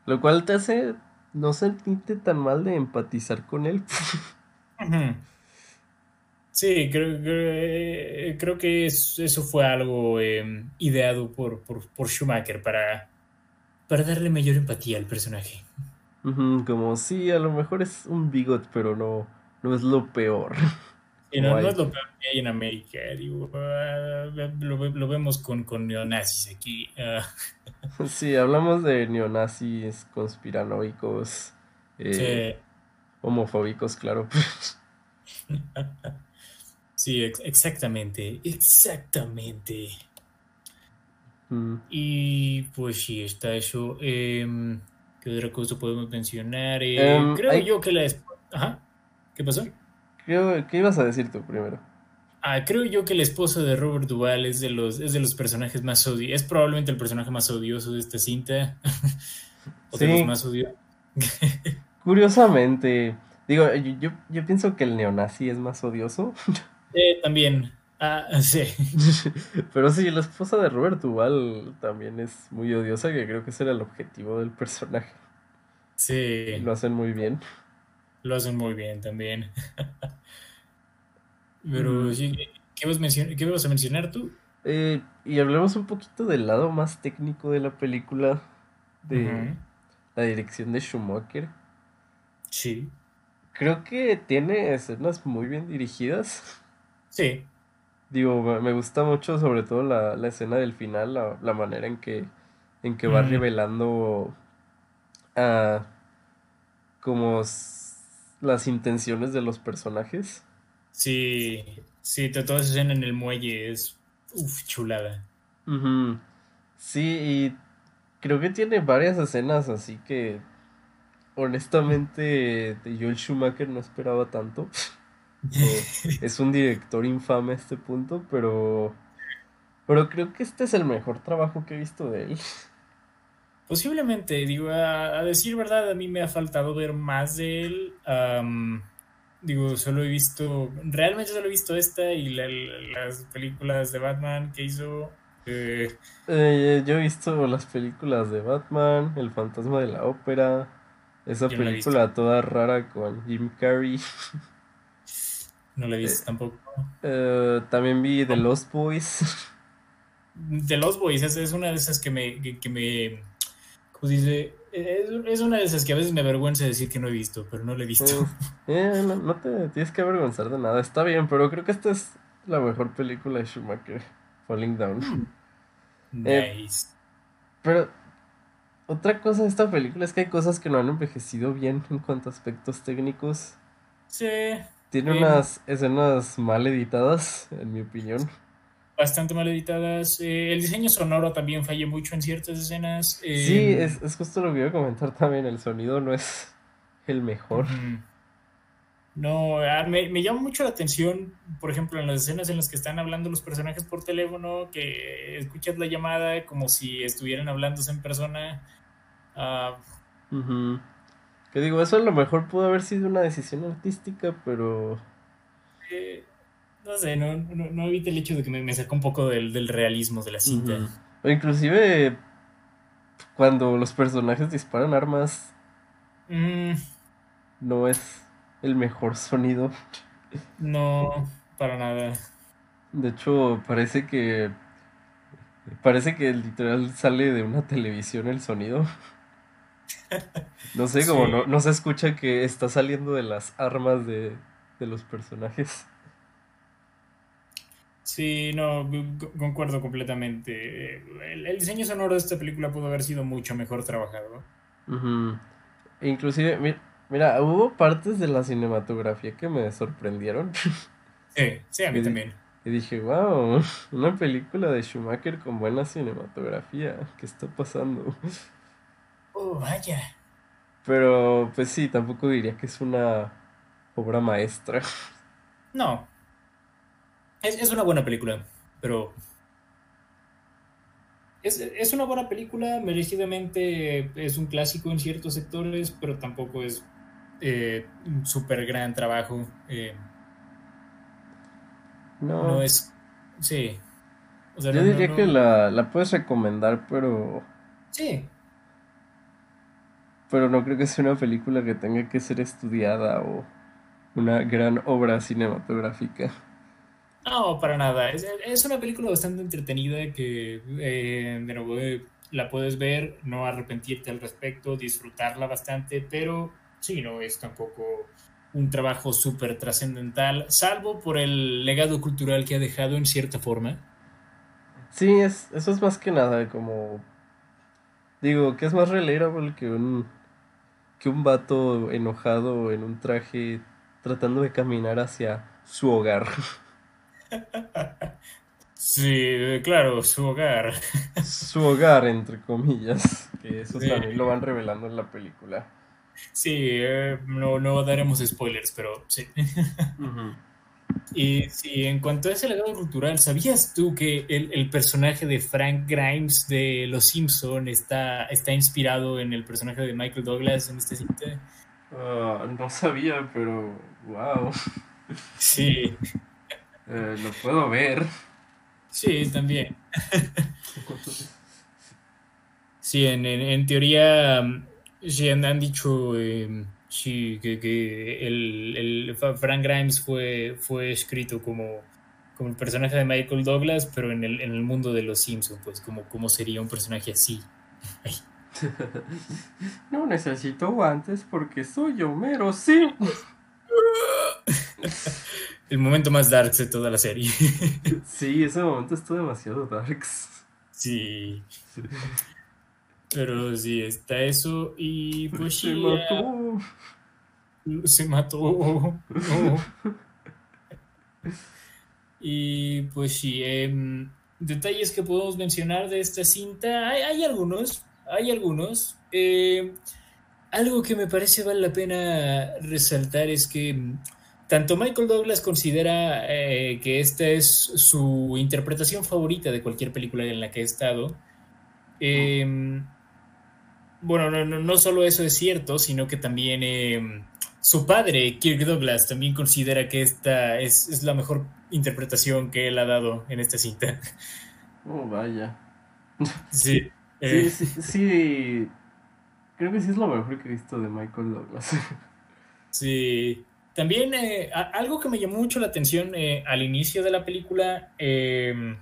Lo cual te hace no sentirte tan mal de empatizar con él. Sí, creo, creo, creo que es- eso fue algo eh, ideado por, por, por Schumacher para, para darle mayor empatía al personaje. Como sí, a lo mejor es un bigot, pero no, no es lo peor. Y no, es lo peor que hay en América. Digo, ah, lo, ve- lo vemos con, con neonazis aquí. ah, <laughs> Sí, hablamos de neonazis, conspiranoicos, eh, sí, homofóbicos, claro. <laughs> sí, ex- exactamente. Exactamente. Mm, Y pues sí, está eso. Em, ¿qué otra cosa podemos mencionar? Eh, Em, creo hay- yo que la... Ajá. ¿Qué pasó? ¿Qué, qué ibas a decir tú primero? Ah, creo yo que el esposo de Robert Duvall es de los, es de los personajes más odiosos. Es probablemente el personaje más odioso de esta cinta. <laughs> o de Sí. los más odiosos. <laughs> Curiosamente, digo, yo, yo, yo pienso que el neonazi es más odioso, Eh, también. Ah, sí. <laughs> pero sí, la esposa de Robert Duvall también es muy odiosa, que creo que ese era el objetivo del personaje. Sí. Lo hacen muy bien. Lo hacen muy bien también. <laughs> Pero Mm. sí, ¿qué vas, qué vas a mencionar tú? Eh, y hablemos un poquito del lado más técnico de la película, de la dirección de Schumacher. Sí. Creo que tiene escenas muy bien dirigidas. Sí. Digo, me gusta mucho sobre todo la, la escena del final, la, la manera en que, en que va Mm. revelando ah, como s- las intenciones de los personajes. Sí. Sí, to- toda esa escena en el muelle es uf, chulada. Ujú. Sí, y creo que tiene varias escenas así que honestamente de Joel Schumacher no esperaba tanto. <laughs> Eh, es un director infame a este punto, pero pero creo que este es el mejor trabajo que he visto de él. Posiblemente, digo, a, a decir verdad, a mí me ha faltado ver más de él. Digo, solo he visto, realmente solo he visto esta y la- la- las películas de Batman que hizo. eh, Eh, yo he visto las películas de Batman, El fantasma de la ópera, esa Yo no película toda rara con Jim Carrey. no la he visto tampoco. Eh, también vi The Lost Boys. <laughs> De Los Boys, es, es una de esas que me, que, que me, ¿cómo se dice? Es, es una de esas que a veces me avergüenza decir que no he visto, pero no la he visto. <laughs> Eh, no, no te tienes que avergonzar de nada, está bien, pero creo que esta es la mejor película de Schumacher, Falling Down. Eh, Nice. Pero otra cosa de esta película es que hay cosas que no han envejecido bien en cuanto a aspectos técnicos. Sí, Tiene unas escenas mal editadas, en mi opinión. Bastante mal editadas. Eh, el diseño sonoro también falla mucho en ciertas escenas. Eh, Sí, es, es justo lo que iba a comentar también, el sonido no es el mejor. No, ah, me, me llama mucho la atención, por ejemplo, en las escenas en las que están hablando los personajes por teléfono, que escuchas la llamada como si estuvieran hablándose en persona. Ujú. Que digo, eso a lo mejor pudo haber sido una decisión artística, pero... eh, no sé, no, no, no evita el hecho de que me, me sacó un poco del, del realismo de la cinta. Ujú. O inclusive cuando los personajes disparan armas, Mm, no es el mejor sonido. no, para nada. De hecho, parece que... Parece que literal sale de una televisión el sonido. No sé, como Sí. no, no se escucha que está saliendo de las armas de, de los personajes. Sí, no, co- concuerdo completamente. El, el diseño sonoro de esta película pudo haber sido mucho mejor trabajado. Ujú. Inclusive, mi- mira, hubo partes de la cinematografía que me sorprendieron. <laughs> Sí, sí, a mí Y también. Y dije, wow, <laughs> una película de Schumacher con buena cinematografía. ¿Qué está pasando? Oh, vaya. Pero, pues sí, tampoco diría que es una obra maestra. No. Es, es una buena película, pero... Es, es una buena película, merecidamente es un clásico en ciertos sectores, pero tampoco es eh, un súper gran trabajo. eh, No, no es... Sí. O sea, yo no- diría no- que la, la puedes recomendar, pero, Sí, pero no creo que sea una película que tenga que ser estudiada o una gran obra cinematográfica. No, para nada. Es, es una película bastante entretenida que, eh, de nuevo, eh, la puedes ver, no arrepentirte al respecto, disfrutarla bastante, pero sí, no es tampoco un trabajo súper trascendental, salvo por el legado cultural que ha dejado en cierta forma. Sí, es, eso es más que nada como... Digo, que es más relatable que un, que un vato enojado en un traje tratando de caminar hacia su hogar. <laughs> Sí, claro, su hogar. Su hogar, entre comillas. Que eso Sí. también lo van revelando en la película. Sí, eh, no, no daremos spoilers, pero sí. Y sí, en cuanto a ese legado cultural, ¿sabías tú que el, el personaje de Frank Grimes de Los Simpson está, está inspirado en el personaje de Michael Douglas en este cinta? Ah, no sabía, pero wow. Sí, Eh, lo puedo ver. sí, también. <laughs> Sí, en, en- en teoría, mm, sí, han, han dicho eh, sí, que, que el, el Frank Grimes fue, fue escrito como, como el personaje de Michael Douglas, pero en el, en el mundo de Los Simpson, pues como, como sería un personaje así. Ay. <laughs> No necesito guantes porque soy Homero, sí. <laughs> El momento más dark de toda la serie. <laughs> Sí, ese momento estuvo demasiado darks. Sí. Pero sí, está eso. Y pues Se mató. se mató. Oh. <laughs> Y pues sí, em, detalles que podemos mencionar de esta cinta. Hay, hay algunos, hay algunos. Em, algo que me parece vale la pena resaltar es que mm, tanto Michael Douglas considera eh, que esta es su interpretación favorita de cualquier película en la que ha estado. Em, bueno, no, no, no solo eso es cierto, sino que también em, su padre, Kirk Douglas, también considera que esta es, es la mejor interpretación que él ha dado en esta cinta. Oh, vaya. Sí. Sí, eh, sí, sí. Creo que sí es lo mejor que he visto de Michael Douglas. Sí. También eh, algo que me llamó mucho la atención eh, al inicio de la película, eh,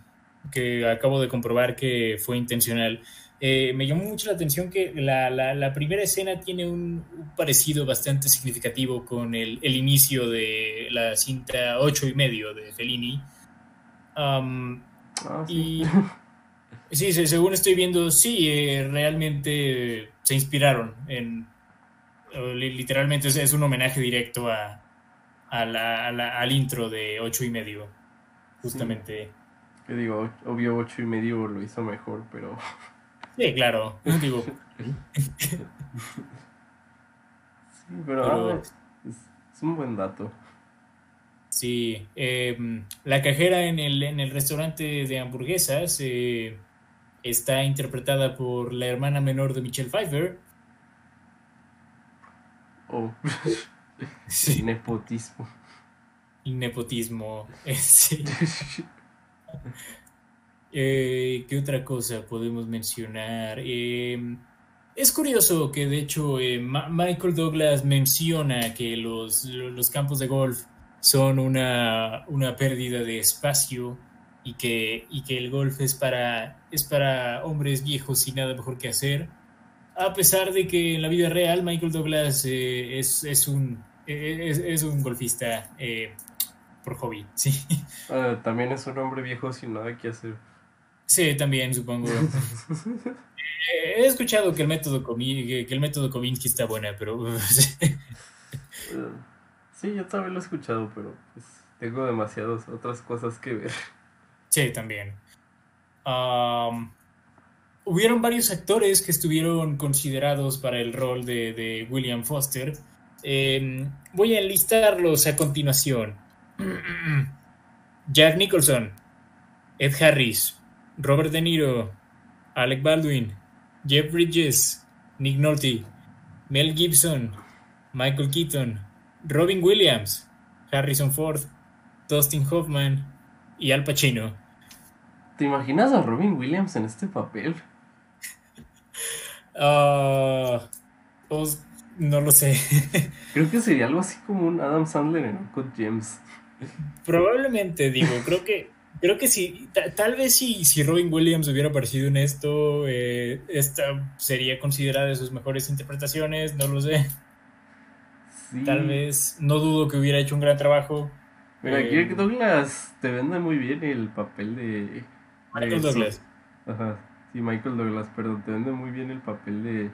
que acabo de comprobar que fue intencional, me llamó mucho la atención que la, la- la primera escena tiene un, un parecido bastante significativo con el, el inicio de la cinta ocho y medio de Fellini. Um, Ah, sí. y <laughs> sí, se- según estoy viendo, sí, realmente se inspiraron en, literalmente es, es un homenaje directo a, a la- a la- al intro de ocho y medio, justamente. Digo, obvio, ocho y medio lo hizo mejor, pero. Sí, claro, digo, Sí, pero. Pero- ah, es, es un buen dato. sí, eh, la cajera en el, en el restaurante de hamburguesas eh, está interpretada por la hermana menor de Michelle Pfeiffer. Oh, <laughs> Sí, nepotismo. nepotismo, <laughs> sí. <laughs> Eh, ¿qué otra cosa podemos mencionar? Eh, es curioso que de hecho eh, Michael Douglas menciona que los, los campos de golf son una, una pérdida de espacio y que, y que el golf es para, es para hombres viejos sin nada mejor que hacer. A pesar de que en la vida real Michael Douglas eh, es, es un, es, es un golfista eh, por hobby, <laughs> sí. Ah, también es un hombre viejo sin nada que hacer. Sí, también supongo. <laughs> Eh, He escuchado que el método Komi- que el método Kominsky está buena, pero <laughs> Sí, yo también lo he escuchado, pero pues tengo demasiadas otras cosas que ver. sí, también. Am, hubieron varios actores que estuvieron considerados para el rol de, William Foster. Em, voy a enlistarlos a continuación. <clears throat> Jack Nicholson, Ed Harris, Robert De Niro, Alec Baldwin, Jeff Bridges, Nick Nolte, Mel Gibson, Michael Keaton, Robin Williams, Harrison Ford, Dustin Hoffman y Al Pacino. ¿Te imaginas a Robin Williams en este papel? Ah, os- no lo sé. <laughs> Creo que sería algo así como un Adam Sandler en Uncut Gems. Probablemente, digo, creo que creo que si ta- tal vez si, si Robin Williams hubiera aparecido en esto, eh, esta sería considerada de sus mejores interpretaciones, no lo sé. Sí. Tal vez, no dudo que hubiera hecho un gran trabajo. Mira, Eh, Kirk Douglas te vende muy bien el papel de. Michael Douglas. Ajá, sí, Michael Douglas, perdón, te vende muy bien el papel de.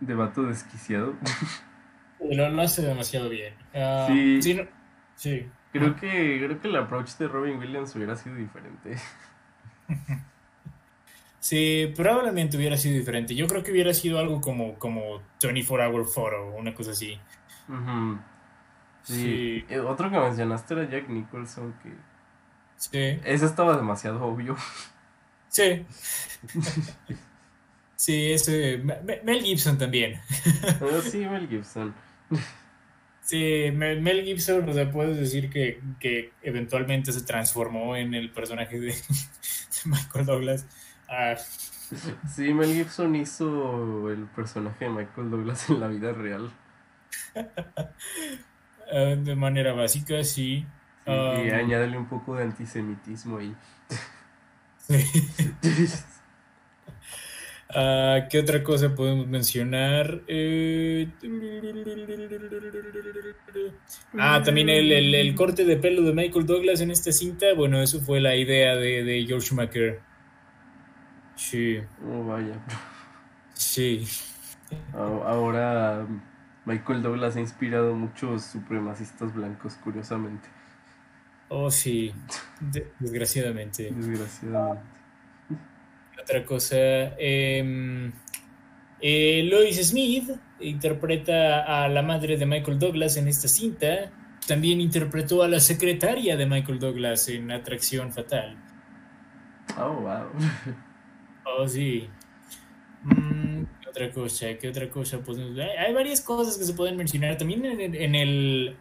de vato desquiciado. <laughs> Lo, lo hace demasiado bien. Ah, Sí. no- sí. Creo que, creo que el approach de Robin Williams hubiera sido diferente. <laughs> Sí, probablemente hubiera sido diferente. Yo creo que hubiera sido algo como, como 24 Hour Photo, una cosa así. Sí. Eh, Otro que mencionaste era Jack Nicholson, que Sí, ese estaba demasiado obvio. Sí. <laughs> Sí, ese, Me- Mel Gibson también. Ah, sí, Mel Gibson. Sí, Me- Mel Gibson, o sea, puedes decir que, que eventualmente se transformó en el personaje de, <laughs> de Michael Douglas. Ah, Sí, Mel Gibson hizo el personaje de Michael Douglas en la vida real. <laughs> ah, de manera básica, sí. Sí, y Um, añádele un poco de antisemitismo ahí. Ah, ¿Qué otra cosa podemos mencionar? Eh, Ah, también el, el- el corte de pelo de Michael Douglas en esta cinta. Bueno, eso fue la idea de, de George Schumacher. Sí, Oh, vaya. sí. Ahora Michael Douglas ha inspirado muchos supremacistas blancos, curiosamente. Oh, sí. De- desgraciadamente. Desgraciadamente. Otra cosa. em, eh, Lois Smith interpreta a la madre de Michael Douglas en esta cinta. También interpretó a la secretaria de Michael Douglas en Atracción Fatal. Oh, wow. Oh, sí. Mm, ¿Qué otra cosa? ¿Qué otra cosa? Pues, hay, varias cosas que se pueden mencionar. También en, en el.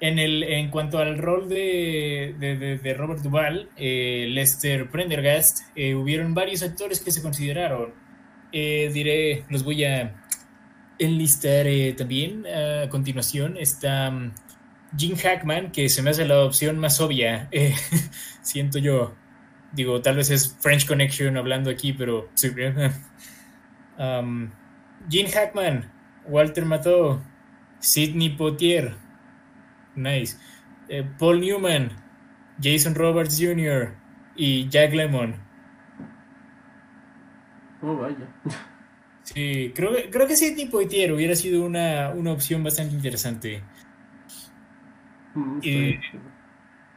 En, el, en cuanto al rol de, de, de- Robert Duvall, eh, Lester Prendergast, eh, hubieron varios actores que se consideraron. Eh, diré, los voy a enlistar eh, también a continuación. Está mm, Jim Hackman, que se me hace la opción más obvia, <laughs> siento yo. Digo, tal vez es French Connection hablando aquí, pero sí. <laughs> Um, Gene Hackman, Walter Matthau, Sidney Poitier, nice. Eh, Paul Newman, Jason Roberts Jr. y Jack Lemmon. Oh, vaya. Sí, creo, que- creo que Sidney Poitier hubiera sido una, una opción bastante interesante. Mm.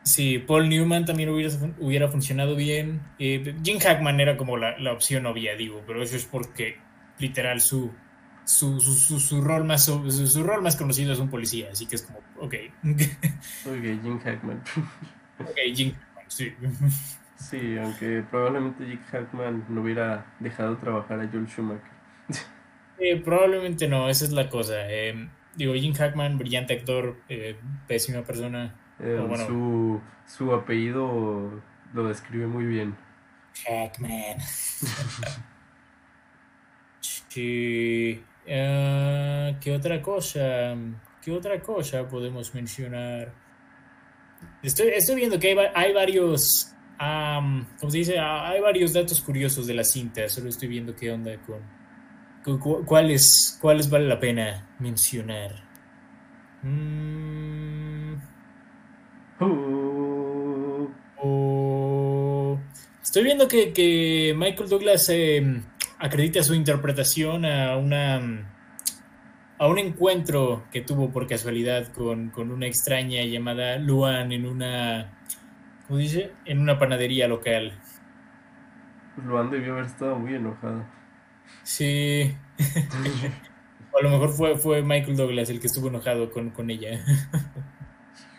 Sí, Paul Newman también hubiera, hubiera funcionado bien. Eh, Jim Hackman era como la, la opción obvia, digo, pero eso es porque literal su, su, su, su, su rol más su, rol más conocido es un policía, así que es como, ok, Ok, Jim Hackman. <laughs> ok, Jim Hackman, sí. Sí, aunque probablemente Jim Hackman no hubiera dejado trabajar a Joel Schumacher. Eh, probablemente no, esa es la cosa. Eh, digo, Jim Hackman, brillante actor, eh, pésima persona. Eh, bueno. su, su apellido lo describe muy bien. Hackman. <laughs> Sí. Eh, ¿Qué otra cosa? ¿Qué otra cosa podemos mencionar? Estoy, estoy viendo que hay, hay varios. am, ¿Cómo se dice? Ah, Hay varios datos curiosos de la cinta. Solo estoy viendo qué onda con. cu- cu- ¿Cuáles, cuáles vale la pena mencionar? Mm. Estoy viendo que, que Michael Douglas eh, acredita su interpretación a una a un encuentro que tuvo por casualidad con, con una extraña llamada Luan en una ¿cómo dice? en una panadería local. Luan debió haber estado muy enojado. Sí. O <laughs> a lo mejor fue, fue Michael Douglas el que estuvo enojado con, con ella.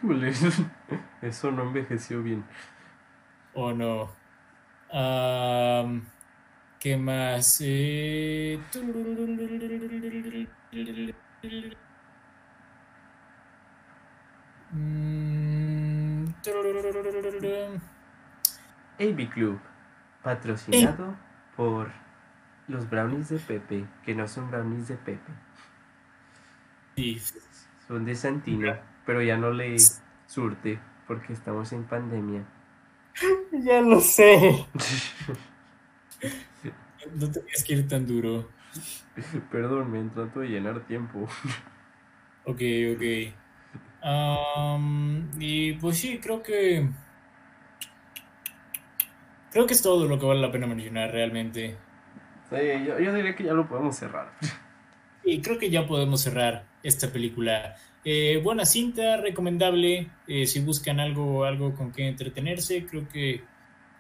Híjole, <laughs> eso no envejeció bien. ¿O no? ¿Qué más? Eh, Mm, AB Club, patrocinado por los brownies de Pepe, que no son brownies de Pepe, sí. son de Santino, pero ya no le surte porque estamos en pandemia. Ya lo sé. No tenías que ir tan duro. <laughs> Perdón, me trato de llenar tiempo. <laughs> Ok, ok. Y pues sí, creo que. Creo que es todo lo que vale la pena mencionar realmente. Sí, yo, yo diría que ya lo podemos cerrar. Y creo que ya podemos cerrar esta película. Eh, buena cinta, recomendable. eh, si buscan algo, algo con que entretenerse, creo que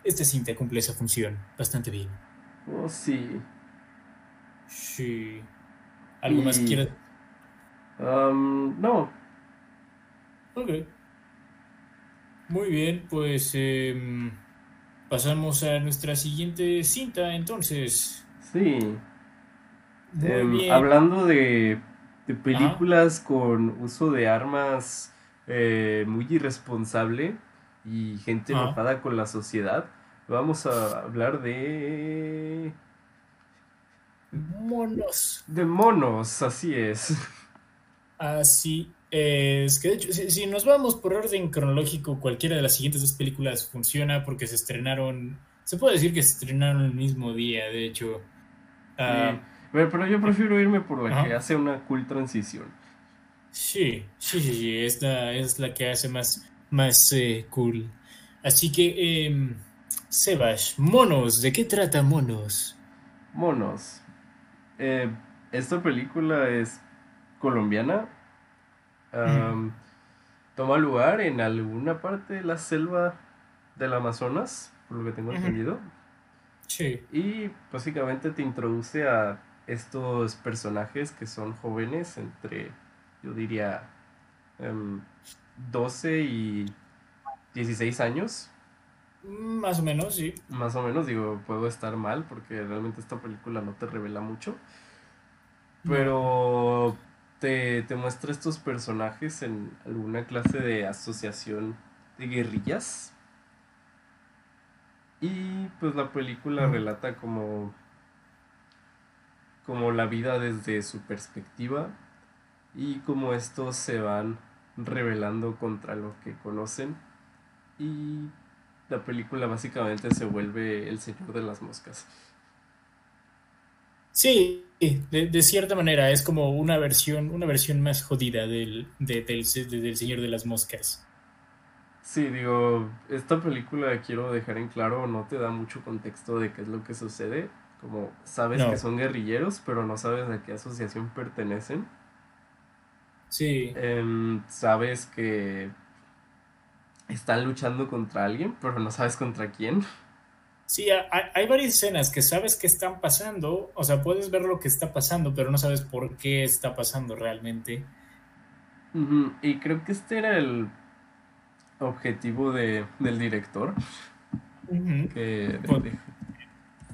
esta cinta cumple esa función bastante bien. Oh, sí. Sí. ¿Algo más Y- quieras? Am, no, Ok. Muy bien, pues em, pasamos a nuestra siguiente cinta, entonces. sí. Muy Em, bien. hablando de, de películas con uso de armas eh, muy irresponsable y gente Ajá. enojada con la sociedad, vamos a hablar de... Monos. de monos, así es. Así es. Que de hecho, si, si nos vamos por orden cronológico, cualquiera de las siguientes dos películas funciona porque se estrenaron. Se puede decir que se estrenaron el mismo día, de hecho. Ah, Sí. Pero, yo prefiero irme por la Ajá. que hace una cool transición. Sí, sí, sí, sí, esta es la que hace más, más eh, cool. Así que, em, Sebas, monos, ¿de qué trata monos? Monos. Eh, esta película es colombiana. Am, Toma lugar en alguna parte de la selva del Amazonas, por lo que tengo entendido. Sí, Y básicamente te introduce a estos personajes que son jóvenes entre, yo diría, em, 12 y 16 años. Más o menos, sí. Más o menos, digo, puedo estar mal porque realmente esta película no te revela mucho. Pero te, te muestra estos personajes en alguna clase de asociación de guerrillas. Y pues la película Mm. relata como, como la vida desde su perspectiva y cómo estos se van rebelando contra lo que conocen. Y la película básicamente se vuelve el señor de las moscas. Sí, de, de cierta manera es como una versión, una versión más jodida del, de- del, del Señor de las Moscas. Sí, digo, esta película quiero dejar en claro, no te da mucho contexto de qué es lo que sucede. Como sabes No. que son guerrilleros, pero no sabes a qué asociación pertenecen. Sí, Em, sabes que están luchando contra alguien, pero no sabes contra quién. sí, ha- hay, hay varias escenas que sabes que están pasando, o sea, puedes ver lo que está pasando, pero no sabes por qué está pasando realmente. Ujú, Y creo que este era el objetivo de, del director. Ujú. Que, de-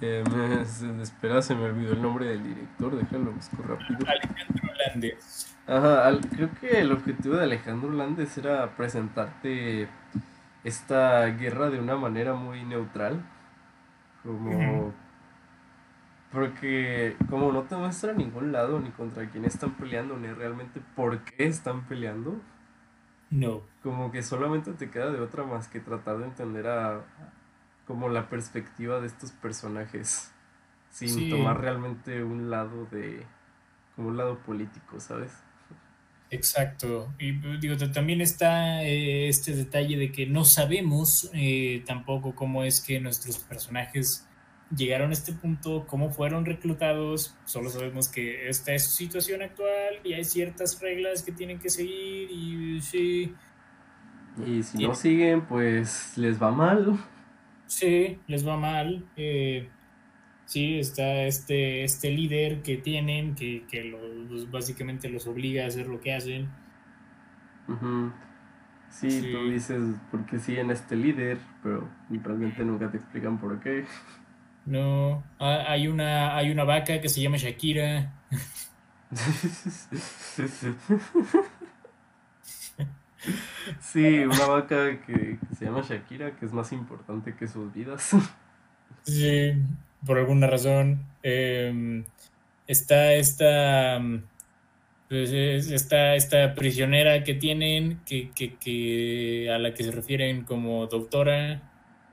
eh, me- espera, se me olvidó el nombre del director, déjalo busco rápido. Alejandro Landes. Ajá, al- creo que el objetivo de Alejandro Landes era presentarte esta guerra de una manera muy neutral. Como. Ujú. Porque como no te muestra ningún lado ni contra quién están peleando ni realmente por qué están peleando, No. como que solamente te queda de otra más que tratar de entender a como la perspectiva de estos personajes sin Sí. tomar realmente un lado de como un lado político, ¿sabes? Exacto. Y digo, también está eh, este detalle de que no sabemos eh, tampoco cómo es que nuestros personajes llegaron a este punto, cómo fueron reclutados. Solo sabemos que esta es su situación actual y hay ciertas reglas que tienen que seguir y sí, Y si Y- no siguen, pues les va mal. sí, les va mal. Eh, sí, está este, este líder que tienen que, que los- básicamente los obliga a hacer lo que hacen. Sí, Sí. tú dices por qué siguen este líder, pero realmente nunca te explican por qué. No, ha- hay una, hay una vaca que se llama Shakira. Sí, una vaca que, que se llama Shakira, que es más importante que sus vidas. Sí, por alguna razón. eh, está esta, mm, pues, es- está esta prisionera que tienen, que, que, que- a la que se refieren como doctora.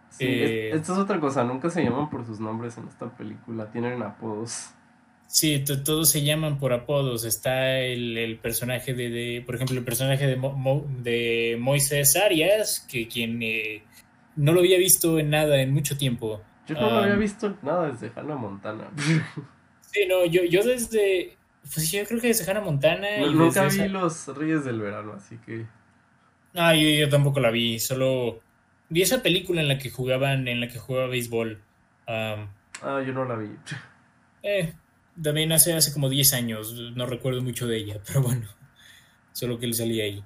Sí, Eh. es- esto es otra cosa, nunca se llaman por sus nombres en esta película, tienen apodos. Sí, to- todos se llaman por apodos. Está el, el personaje de, de- por ejemplo, el personaje de, Mo- Mo- de Moisés Arias, que quien eh, no lo había visto en nada en mucho tiempo. Yo no lo Ah. había visto nada desde Hannah Montana. <laughs> Sí, no, yo, yo desde, pues yo creo que desde Hannah Montana y Nunca vi esa- los Reyes del Verano, así que... Ah, yo, yo tampoco la vi, solo vi esa película en la que jugaban, en la que jugaba béisbol. Ah, yo no la vi. eh, también hace, hace como 10 años, no recuerdo mucho de ella, pero bueno, solo que él salía ahí.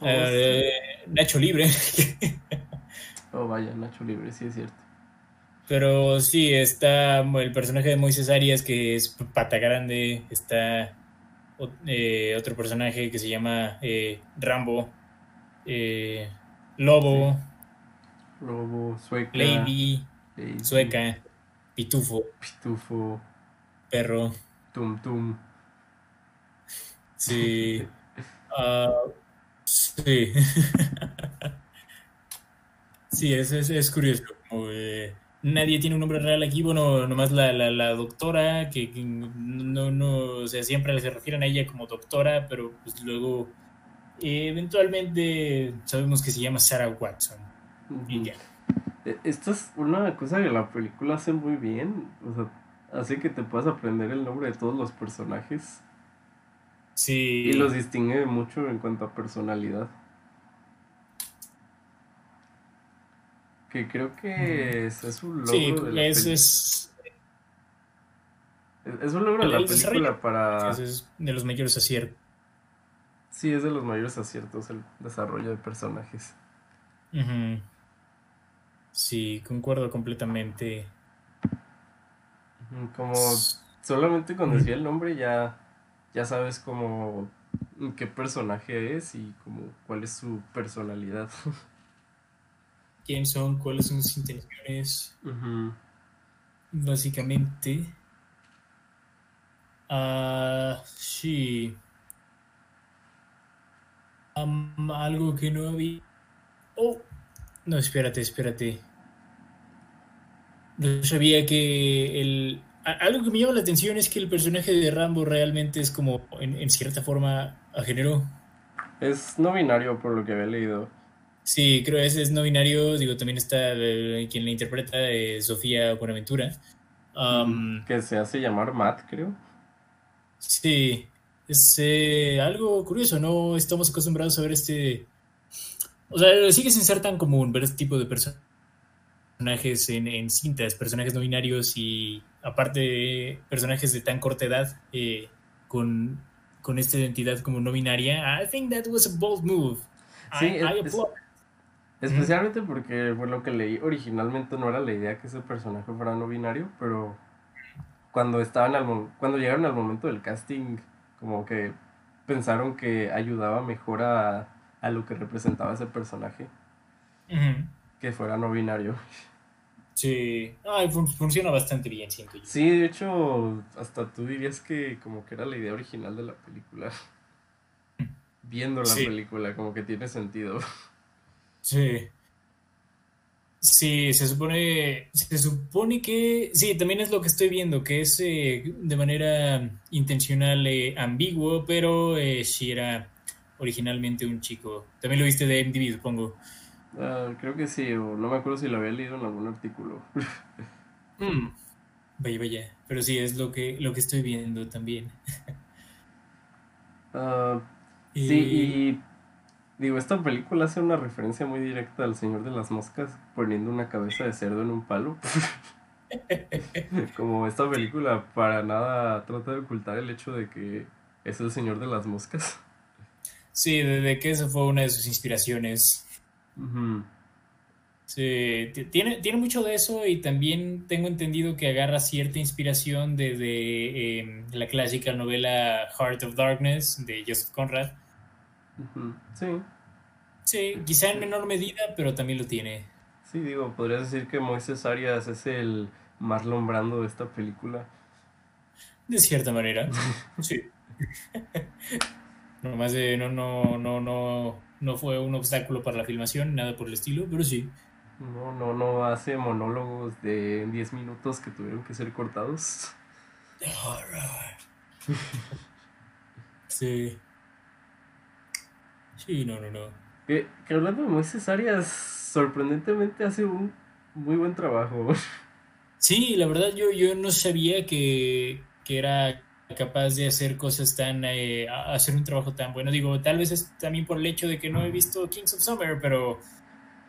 Oh, Eh, Nacho Libre. <laughs> Oh, vaya, Nacho Libre, sí es cierto. Pero sí, está el personaje de Moisés Arias, que es pata grande. Está eh, otro personaje que se llama eh, Rambo. eh, Lobo, Lobo, Sueca, Lady, Lady, Sueca, Pitufo, Pitufo, Perro. Tum Tum. Sí. <laughs> Ah, sí. <laughs> Sí, es, es, es curioso. como, eh, nadie tiene un nombre real aquí. Bueno, nomás la, la, la doctora, que, que no, no, o sea, siempre se refieren a ella como doctora, pero pues luego eh, eventualmente sabemos que se llama Sarah Watson. Y ya. Eh, Esto es una cosa que la película hace muy bien. O sea, hace que te puedas aprender el nombre de todos los personajes. Sí. Y los distingue mucho en cuanto a personalidad. Que creo que es un logro Sí, de la es, es, es- es un logro de la el película para... ese es de los mayores aciertos. Sí, es de los mayores aciertos el desarrollo de personajes. Ujú. Sí, concuerdo completamente. Como solamente con decir el nombre ya, ya sabes como qué personaje es y como cuál es su personalidad. <laughs> quién son, cuáles son sus intenciones, básicamente. Ah, sí. Am, algo que no había. Oh, no, espérate, espérate. No sabía que el. Algo que me llama la atención es que el personaje de Rambo realmente es como, en, en cierta forma, a género. Es no binario por lo que había leído. Sí, creo que ese es no binario. Digo, también está quien la interpreta, eh, Sofía Buenaventura. Am, Que se hace llamar Matt, creo. sí, es eh, algo curioso. No estamos acostumbrados a ver este. O sea, sigue sin ser tan común ver este tipo de personajes en, en cintas, personajes no binarios y aparte personajes de tan corta edad eh, con, con esta identidad como no binaria. I think that was a bold move. Sí, I, I es- es- applaud. Especialmente porque, por lo que leí, originalmente no era la idea que ese personaje fuera no binario, pero cuando estaban al cuando llegaron al momento del casting, como que pensaron que ayudaba mejor a, a lo que representaba ese personaje, que fuera no binario. Sí, Ay, fun- funciona bastante bien, siento yo. Sí, de hecho, hasta tú dirías que como que era la idea original de la película. Viendo la Sí. película, como que tiene sentido. Sí. Sí, se supone, se supone que, sí, también es lo que estoy viendo, que es eh, de manera intencional eh, ambiguo, pero eh, sí era originalmente un chico. También lo viste de MTV, supongo. Ah, creo que sí, o no me acuerdo si lo había leído en algún artículo. <laughs> Mm. Vaya, vaya. Pero sí, es lo que, lo que estoy viendo también. Ah, sí, y digo, esta película hace una referencia muy directa al Señor de las Moscas poniendo una cabeza de cerdo en un palo. <laughs> Como esta película para nada trata de ocultar el hecho de que es el Señor de las Moscas. Sí, de, de que esa fue una de sus inspiraciones. Ujú. Sí, tiene, tiene mucho de eso y también tengo entendido que agarra cierta inspiración de, de, eh, la clásica novela Heart of Darkness de Joseph Conrad. Sí, Sí, quizá en menor medida, pero también lo tiene. sí, digo, podrías decir que Moisés Arias es el Marlon Brando de esta película. De cierta manera. <laughs> Sí. Nomás de, no, no, no, no, no fue un obstáculo para la filmación, nada por el estilo, pero sí. No, no, no hace monólogos de 10 minutos que tuvieron que ser cortados. <laughs> Sí. Sí, no, no, no. Que, que hablando de Moisés Arias, sorprendentemente hace un muy buen trabajo. Sí, la verdad yo, yo no sabía que, que era capaz de hacer cosas tan, eh, hacer un trabajo tan bueno. Digo, tal vez es también por el hecho de que no he visto Kings of Summer, pero,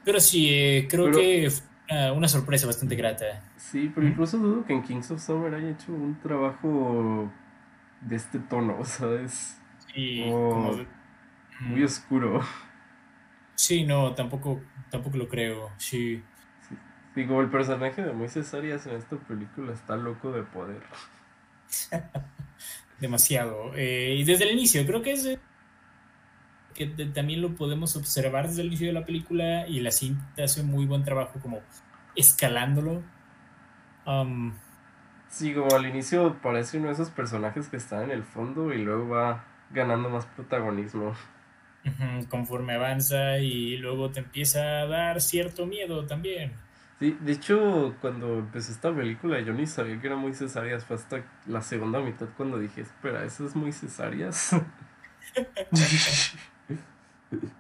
pero sí, eh, creo Pero- que fue una, una sorpresa bastante grata. Sí, pero incluso dudo que en Kings of Summer haya hecho un trabajo de este tono, <laughs> ¿sabes? Sí, Oh, como Muy oscuro. Sí, no, tampoco, tampoco lo creo. Sí. Digo, el personaje de Moisés Arias en esta película está loco de poder. <laughs> demasiado. Eh, y desde el inicio, creo que es eh, que también lo podemos observar desde el inicio de la película y la cinta hace un muy buen trabajo como escalándolo. Um, Sí, como al inicio parece uno de esos personajes que está en el fondo y luego va ganando más protagonismo. Conforme avanza y luego te empieza a dar cierto miedo también. Sí, de hecho, cuando empezó esta película yo ni sabía que era Moisés Arias, fue hasta la segunda mitad cuando dije, espera, ¿eso es Moisés <laughs> Arias?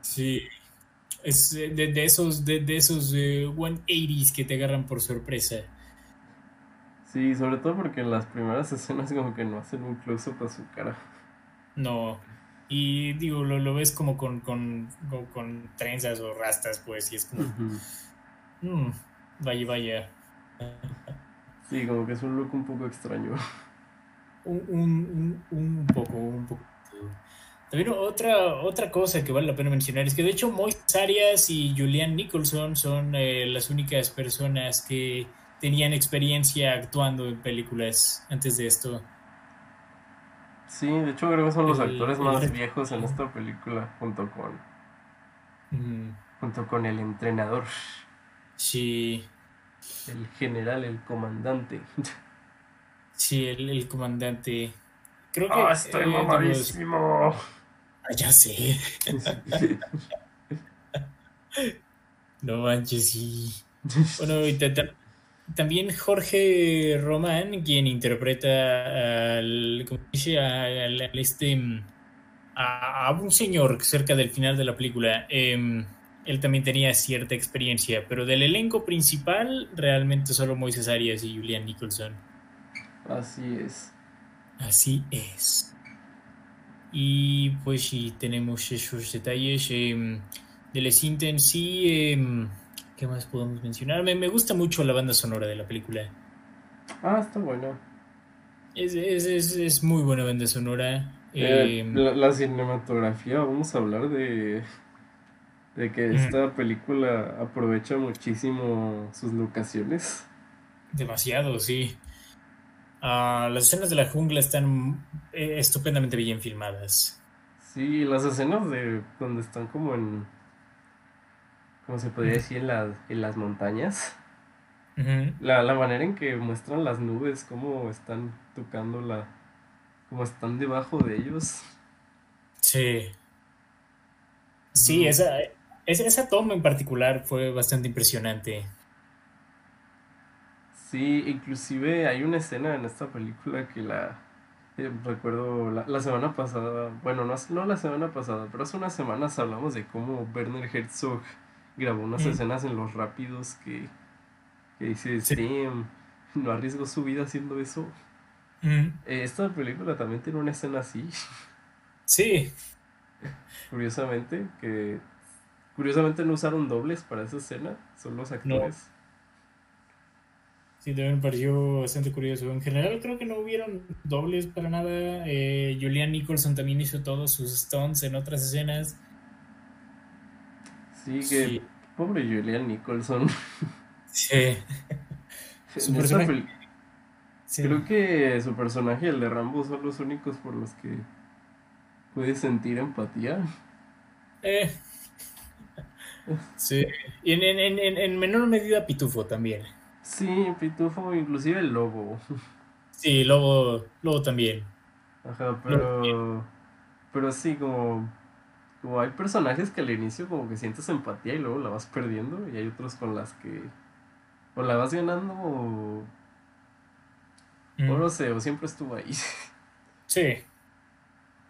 Sí. Es de, de esos, de, de esos eh, 180s que te agarran por sorpresa. Sí, sobre todo porque en las primeras escenas como que no hacen un close-up a su cara. No. Y digo, lo, lo ves como con, con, con, con trenzas o rastas, pues, y es como, Ujú. mm, vaya, vaya. Sí, como que es un look un poco extraño. Un, un, un, un poco, un poco. También otra, otra cosa que vale la pena mencionar es que de hecho Moisés Arias y Julian Nicholson son eh, las únicas personas que tenían experiencia actuando en películas antes de esto. Sí, de hecho creo que son los El- actores más resto- viejos en esta película, junto con, Mm, junto con el entrenador, sí, el general, el comandante. sí, el, el comandante. Creo que... ¡Ah, estoy eh, mamadísimo! Ah, ya sé. <laughs> <laughs> No manches, sí. Bueno, ta- también Jorge Román, quien interpreta al, al, al este, a, a un señor cerca del final de la película. Em, él también tenía cierta experiencia, pero del elenco principal realmente solo Moisés Arias y Julian Nicholson. Así es. Así es. Y pues sí, tenemos esos detalles em, de la cinta en sí. em, ¿Qué más podemos mencionar? Me, me gusta mucho la banda sonora de la película. Ah, está bueno. Es, es, es, es muy buena banda sonora. Eh, em, la, la cinematografía, vamos a hablar de, de que esta película aprovecha muchísimo sus locaciones. demasiado, sí. Ah, las escenas de la jungla están eh, estupendamente bien filmadas. Sí, las escenas de donde están como en, ¿cómo se podría decir? En, la- en las montañas. La, la manera en que muestran las nubes, cómo están tocando la, cómo están debajo de ellos. Sí. Sí, Mm. esa, esa, esa toma en particular fue bastante impresionante. Sí, inclusive hay una escena en esta película que la Eh, recuerdo la, la semana pasada, bueno, no, no la semana pasada, pero hace unas semanas hablamos de cómo Werner Herzog grabó unas Mm. escenas en Los Rápidos que, que dice, Sí. "Damn, no arriesgó su vida haciendo eso. Mm, Eh, esta película también tiene una escena así, Sí, curiosamente, que curiosamente no usaron dobles para esa escena, son los actores. sí, también me pareció bastante curioso. En general creo que no hubieron dobles para nada. Eh, Julian Nicholson también hizo todos sus stunts en otras escenas. Sí, que Sí, pobre Julian Nicholson. sí, <laughs> Su personaje- sí. Creo que su personaje y el de Rambo son los únicos por los que puedes sentir empatía. Eh, sí. Y en, en, en, en- en menor medida Pitufo también. Sí, Pitufo, inclusive el lobo. Sí, Lobo, Lobo también. Ajá, pero. Pero sí, como. Como hay personajes que al inicio como que sientes empatía y luego la vas perdiendo. Y hay otros con las que. O la vas ganando o. Mm, O no sé, o siempre estuvo ahí. <laughs> Sí,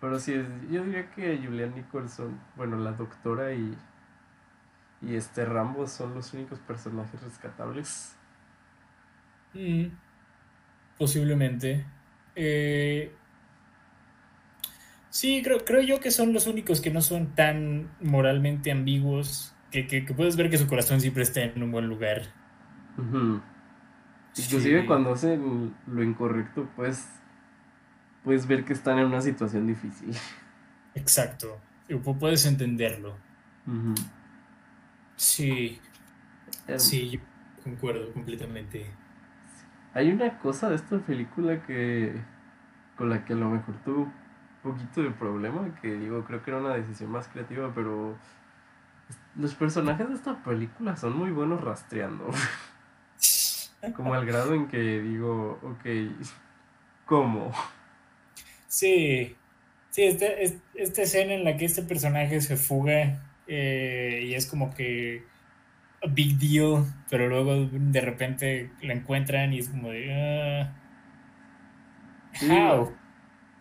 Pero sí, yo diría que Julian Nicholson, bueno, la doctora y. Y este Rambo son los únicos personajes rescatables. mm, posiblemente. Eh, sí, creo, creo yo que son los únicos que no son tan moralmente ambiguos. Que, que, que puedes ver que su corazón siempre está en un buen lugar. Ujú. Inclusive Sí. cuando hacen lo incorrecto, pues puedes ver que están en una situación difícil. Exacto. Puedes entenderlo. Sí, Em, sí, yo concuerdo completamente. Hay una cosa de esta película que con la que a lo mejor un poquito de problema, que digo, creo que era una decisión más creativa, pero los personajes de esta película son muy buenos rastreando. <laughs> Como al grado en que digo, ok, ¿cómo? Sí, sí, esta, es- esta escena en la que este personaje se fuga eh, y es como que a big deal, pero luego de repente la encuentran y es como de... Sí, how?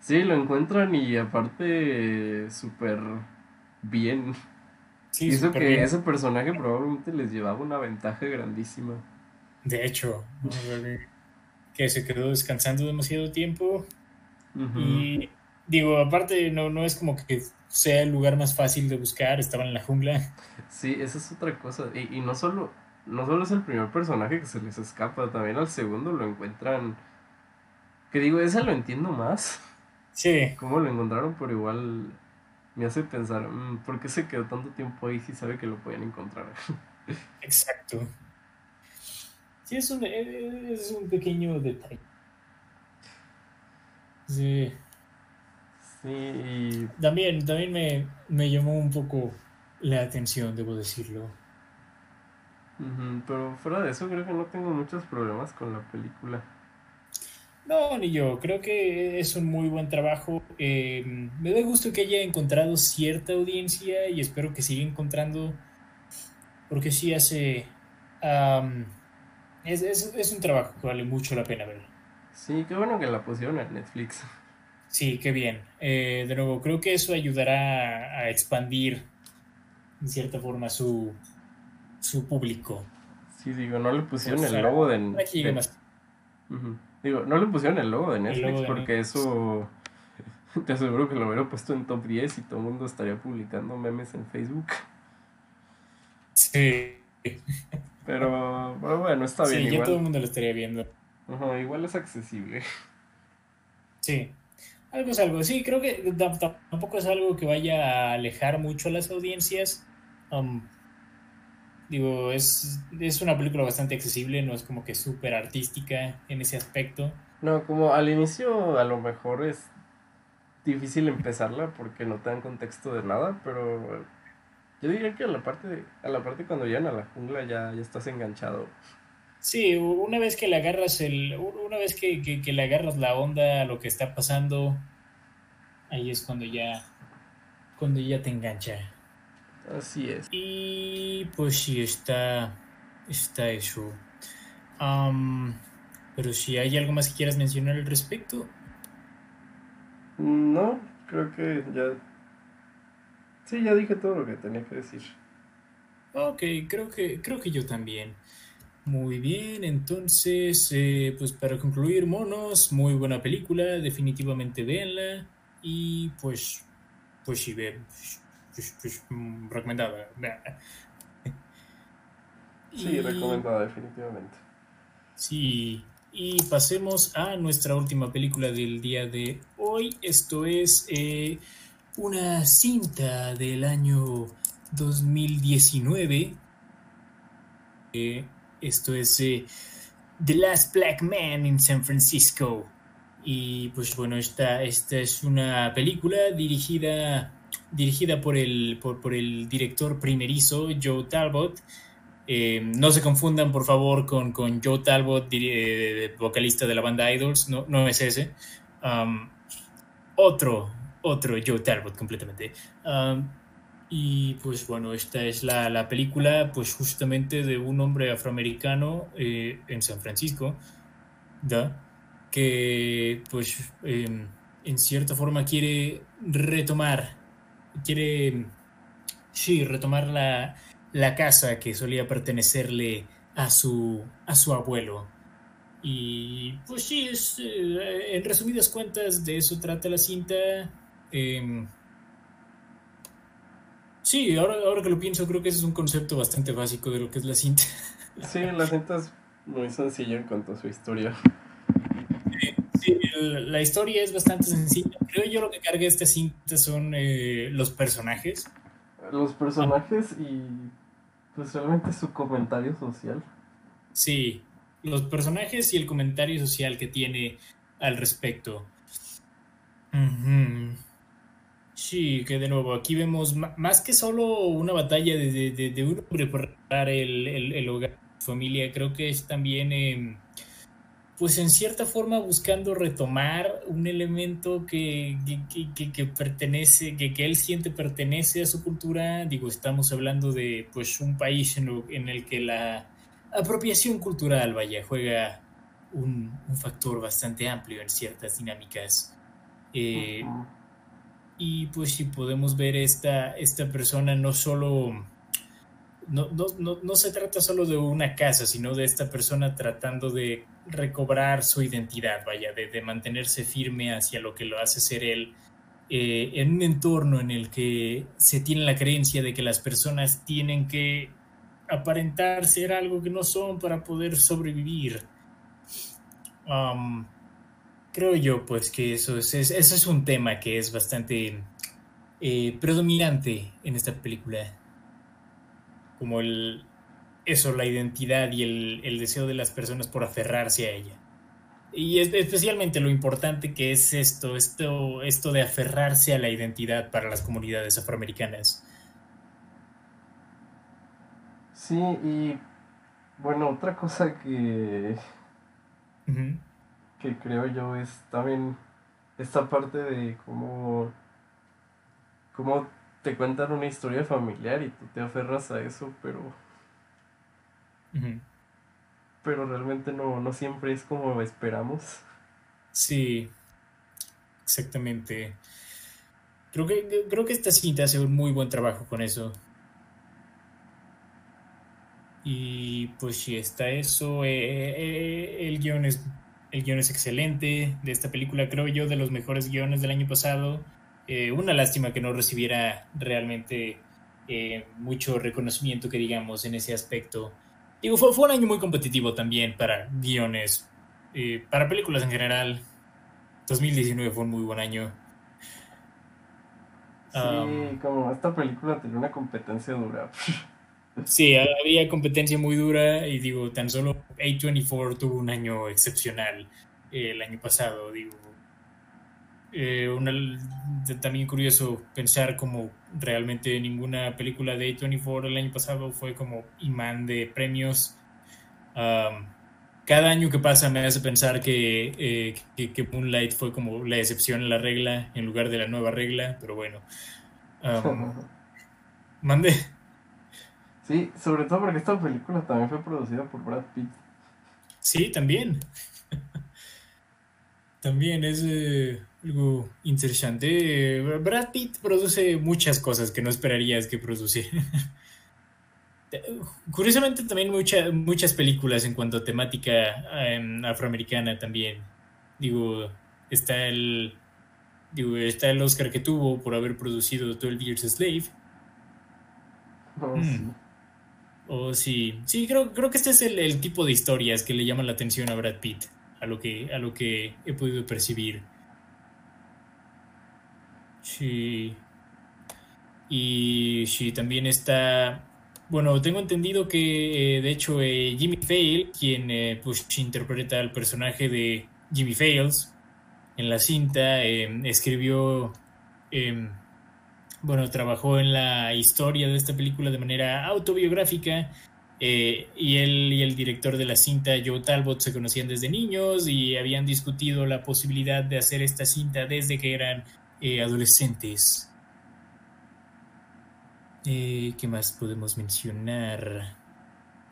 Sí, lo encuentran y aparte súper bien. Sí, súper que bien. ese personaje probablemente les llevaba una ventaja grandísima. De hecho, que se quedó descansando demasiado tiempo y digo, aparte no, no es como que sea el lugar más fácil de buscar, estaba en la jungla. Sí, esa es otra cosa. Y, y no solo, no solo es el primer personaje que se les escapa, también al segundo lo encuentran. Que digo, ese lo entiendo más. Sí, Cómo lo encontraron, pero igual me hace pensar, "Mm, ¿por qué se quedó tanto tiempo ahí si sabe que lo pueden encontrar? <laughs> exacto. Sí, es un, es un pequeño detalle. Sí, Sí, y también, también me, me llamó un poco la atención, debo decirlo. pero fuera de eso creo que no tengo muchos problemas con la película. No, ni yo, creo que es un muy buen trabajo. Eh, me da gusto que haya encontrado cierta audiencia y espero que siga encontrando, porque sí hace... es, es, es un trabajo que vale mucho la pena ver. Sí, qué bueno que la pusieron en Netflix. Sí, qué bien. Eh, de nuevo, creo que eso ayudará a, a expandir, en cierta forma, su, su público. Sí, digo, no le pusieron O el logo de... más. Ujú. Digo, no le pusieron el logo de Netflix logo de porque eso <laughs> te aseguro que lo hubiera puesto en top 10 y todo el mundo estaría publicando memes en Facebook. Sí, Pero, pero bueno, está sí, bien, ya todo el igual. mundo lo estaría viendo. Ajá, igual es accesible. Sí, algo es algo. Sí, creo que tam- tam- tampoco es algo que vaya a alejar mucho a las audiencias. Um, digo, es, es una película bastante accesible, no es como que súper artística en ese aspecto. No, como al inicio a lo mejor es difícil empezarla porque no te dan contexto de nada, pero yo diría que a la parte, a la parte cuando llegan a la jungla ya, ya estás enganchado. Sí, una vez que le agarras el, una vez que, que, que le agarras la onda a lo que está pasando, ahí es cuando ya, cuando ya te engancha. Así es. Y pues sí, está, está eso. Pero si hay algo más que quieras mencionar al respecto. No, creo que ya. Sí, ya dije todo lo que tenía que decir. Ok, creo que, creo que yo también. Muy bien, entonces, eh, pues para concluir, monos, muy buena película, definitivamente véanla. Y pues, pues sí, ve, pues, recomendada. Sí, Y- recomendada, definitivamente. Sí, y pasemos a nuestra última película del día de hoy. Esto es eh, una cinta del año 2019. Eh, esto es eh, The Last Black Man in San Francisco. Y pues bueno, esta, esta es una película dirigida, dirigida por, el, por, por el director primerizo, Joe Talbot. Eh, no se confundan, por favor, con, con Joe Talbot, eh, vocalista de la banda Idols. No, no es ese. Otro, otro Joe Talbot completamente. Y pues bueno, esta es la, la película, pues justamente de un hombre afroamericano eh, en San Francisco, que pues eh, en cierta forma quiere retomar, quiere, sí, retomar la, la casa que solía pertenecerle a su, a su abuelo. Y pues sí, es, eh, en resumidas cuentas de eso trata la cinta. Em, sí, ahora, ahora que lo pienso, creo que ese es un concepto bastante básico de lo que es la cinta. Sí, la cinta es muy sencilla en cuanto a su historia. El- la historia es bastante sencilla. Creo yo lo que carga esta cinta son eh, los personajes. Los personajes y pues realmente su comentario social. Sí, los personajes y el comentario social que tiene al respecto. Sí, que de nuevo, aquí vemos más que solo una batalla de, de- de- de un hombre por el, el- el hogar, su familia, creo que es también, em, pues en cierta forma buscando retomar un elemento que, que- que- pertenece, que, que él siente pertenece a su cultura. Digo, estamos hablando de pues un país en, lo- en el que la apropiación cultural, vaya, juega un, un factor bastante amplio en ciertas dinámicas. Eh, y pues si podemos ver esta, esta persona no solo, no, no, no, no se trata solo de una casa, sino de esta persona tratando de recobrar su identidad, vaya, de, de mantenerse firme hacia lo que lo hace ser él, eh, en un entorno en el que se tiene la creencia de que las personas tienen que aparentar ser algo que no son para poder sobrevivir. Um, creo yo, pues, que eso es, es- eso es un tema que es bastante eh, predominante en esta película. Como el, eso, la identidad y el, el deseo de las personas por aferrarse a ella. Y es, especialmente lo importante que es esto, esto, esto de aferrarse a la identidad para las comunidades afroamericanas. Sí, y bueno, otra cosa que, que creo yo es también esta parte de cómo, cómo te cuentan una historia familiar y tú te aferras a eso, pero, pero realmente no, no siempre es como esperamos. Sí, exactamente. Creo que, creo que esta cinta hace un muy buen trabajo con eso. Y pues sí, está eso. eh, eh, el guion es, el guion es excelente de esta película, creo yo, de los mejores guiones del año pasado. Eh, una lástima que no recibiera realmente eh, mucho reconocimiento, que digamos, en ese aspecto. Digo, fue, fue un año muy competitivo también para guiones, eh, para películas en general. 2019 fue un muy buen año. Sí, Um, como esta película tenía una competencia dura. <laughs> Sí, había competencia muy dura y digo, tan solo A24 tuvo un año excepcional el año pasado, digo. Eh, una- también curioso pensar como realmente ninguna película de A24 el año pasado fue como imán de premios. Um, cada año que pasa me hace pensar que, eh, que, que Moonlight fue como la excepción a la regla en lugar de la nueva regla, pero bueno. Um, <laughs> mande. Sí, sobre todo porque esta película también fue producida por Brad Pitt. Sí, también. <laughs> También es eh, algo interesante. Brad Pitt produce muchas cosas que no esperarías que produciera. <laughs> Curiosamente también mucha- muchas películas en cuanto a temática eh, afroamericana también. Digo, está el digo, está el Oscar que tuvo por haber producido 12 Years a Slave. No, Mm. sí. O sí, sí, creo, creo que este es el, el tipo de historias que le llaman la atención a Brad Pitt, a lo que, a lo que he podido percibir. Sí. Y sí, también está. Bueno, tengo entendido que eh, de hecho eh, Jimmy Fail, quien eh, pues interpreta al personaje de Jimmy Fails en la cinta, eh, escribió. em, bueno, trabajó en la historia de esta película de manera autobiográfica. y él y el director de la cinta, Joe Talbot, se conocían desde niños y habían discutido la posibilidad de hacer esta cinta desde que eran adolescentes. Eh, ¿Qué más podemos mencionar?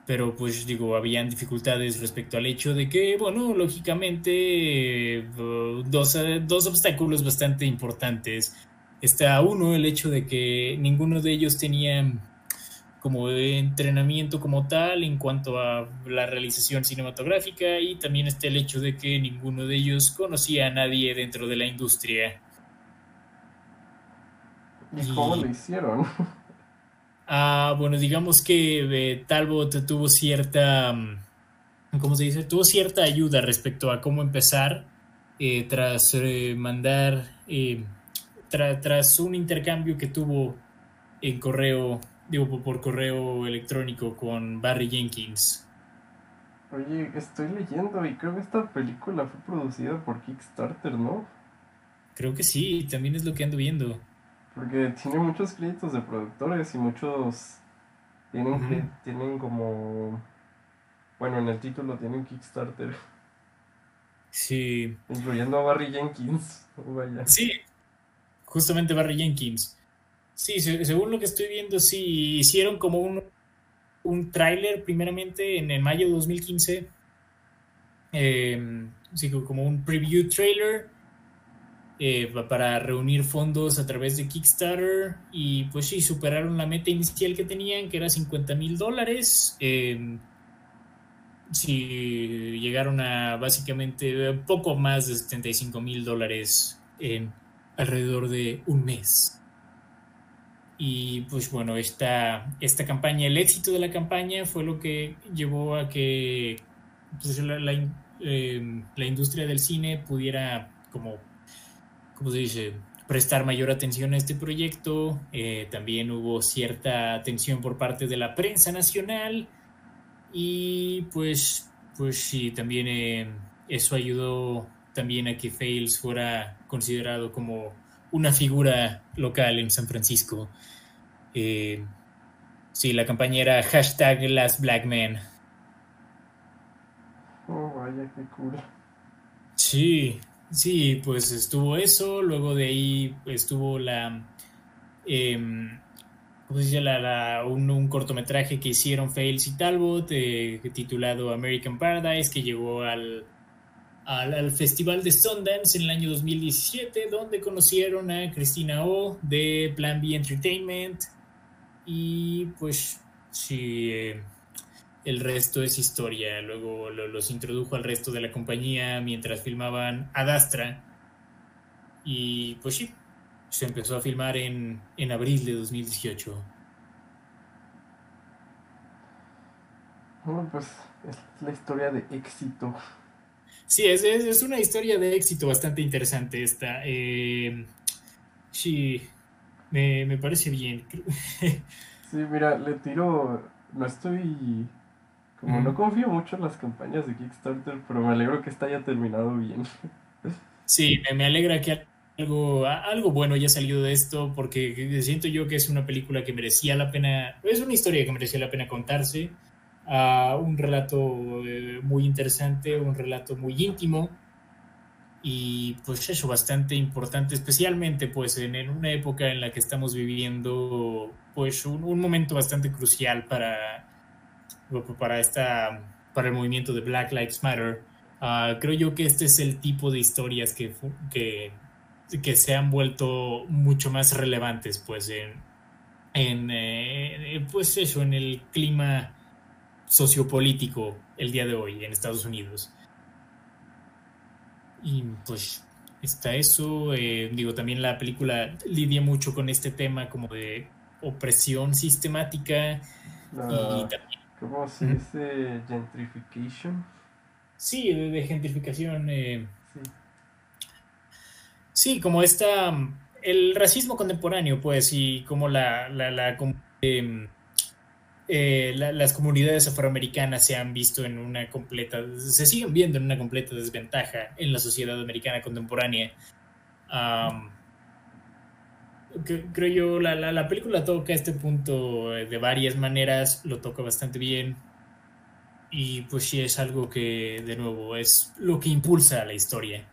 Pero pues digo, habían dificultades respecto al hecho de que, bueno, lógicamente, eh, dos, eh, dos obstáculos bastante importantes. Está uno, el hecho de que ninguno de ellos tenía como entrenamiento como tal en cuanto a la realización cinematográfica y también está el hecho de que ninguno de ellos conocía a nadie dentro de la industria. ¿Y cómo lo hicieron? <laughs> Ah, bueno, digamos que eh, Talbot tuvo cierta, mm, ¿cómo se dice? Tuvo cierta ayuda respecto a cómo empezar eh, tras eh, mandar, tra- tras un intercambio que tuvo en correo, digo, por correo electrónico con Barry Jenkins. Oye, estoy leyendo y creo que esta película fue producida por Kickstarter, ¿no? Creo que sí, también es lo que ando viendo. Porque tiene muchos créditos de productores y muchos tienen, cre- tienen como... Bueno, en el título tienen Kickstarter, Sí, incluyendo a Barry Jenkins. Vaya. Sí, justamente Barry Jenkins. Sí, se- según lo que estoy viendo, sí, hicieron como un, un tráiler primeramente en, en mayo de 2015. Eh, sí, como un preview trailer eh, pa- para reunir fondos a través de Kickstarter y pues sí, superaron la meta inicial que tenían, que era 50 mil dólares. Eh, llegaron a básicamente poco más de 75 mil dólares en alrededor de un mes. Y pues bueno, esta, esta campaña, el éxito de la campaña fue lo que llevó a que pues, la, eh, la industria del cine pudiera, como, ¿cómo se dice?, prestar mayor atención a este proyecto. Eh, también hubo cierta atención por parte de la prensa nacional y pues, pues sí, también eh, eso ayudó también a que Fails fuera considerado como una figura local en San Francisco. Eh, sí, la campaña era hashtag Black. Oh, vaya, qué cool. Sí, sí, pues estuvo eso, luego de ahí estuvo la, em, ¿cómo se dice? Un, un cortometraje que hicieron Fails y Talbot, eh, titulado American Paradise, que llegó al, al, al Festival de Sundance en el año 2017, donde conocieron a Cristina O de Plan B Entertainment, y pues sí, eh, el resto es historia. Luego lo- los introdujo al resto de la compañía mientras filmaban Adastra. Y pues sí, se empezó a filmar en, en abril de 2018. Bueno, pues es la historia de éxito. Sí, es, es, es una historia de éxito bastante interesante esta. Eh, sí, me, me parece bien. <laughs> Sí, mira, le tiro. No estoy. Como no confío mucho en las campañas de Kickstarter, pero me alegro que esta haya terminado bien. Sí, me, me alegra que algo, algo bueno haya salido de esto, porque siento yo que es una película que merecía la pena, es una historia que merecía la pena contarse, ah, un relato eh, muy interesante, un relato muy íntimo, y pues eso, bastante importante, especialmente pues en, en una época en la que estamos viviendo pues un, un momento bastante crucial para, para, esta, para el movimiento de Black Lives Matter Ah, creo yo que este es el tipo de historias que, que, que se han vuelto mucho más relevantes, pues, en, en eh, pues eso, en el clima sociopolítico el día de hoy en Estados Unidos. Y pues está eso. eh, digo, también la película lidia mucho con este tema como de opresión sistemática y La, también, ¿Cómo se dice? Gentrification. sí, de, de gentrificación. eh, Sí. sí, como esta, el racismo contemporáneo, pues, y como la, la, la com- em, eh, la- las comunidades afroamericanas se han visto en una completa, se siguen viendo en una completa desventaja en la sociedad americana contemporánea. Creo yo, la, la, la película toca este punto eh, de varias maneras, lo toca bastante bien. Y pues sí es algo que, de nuevo, es lo que impulsa la historia.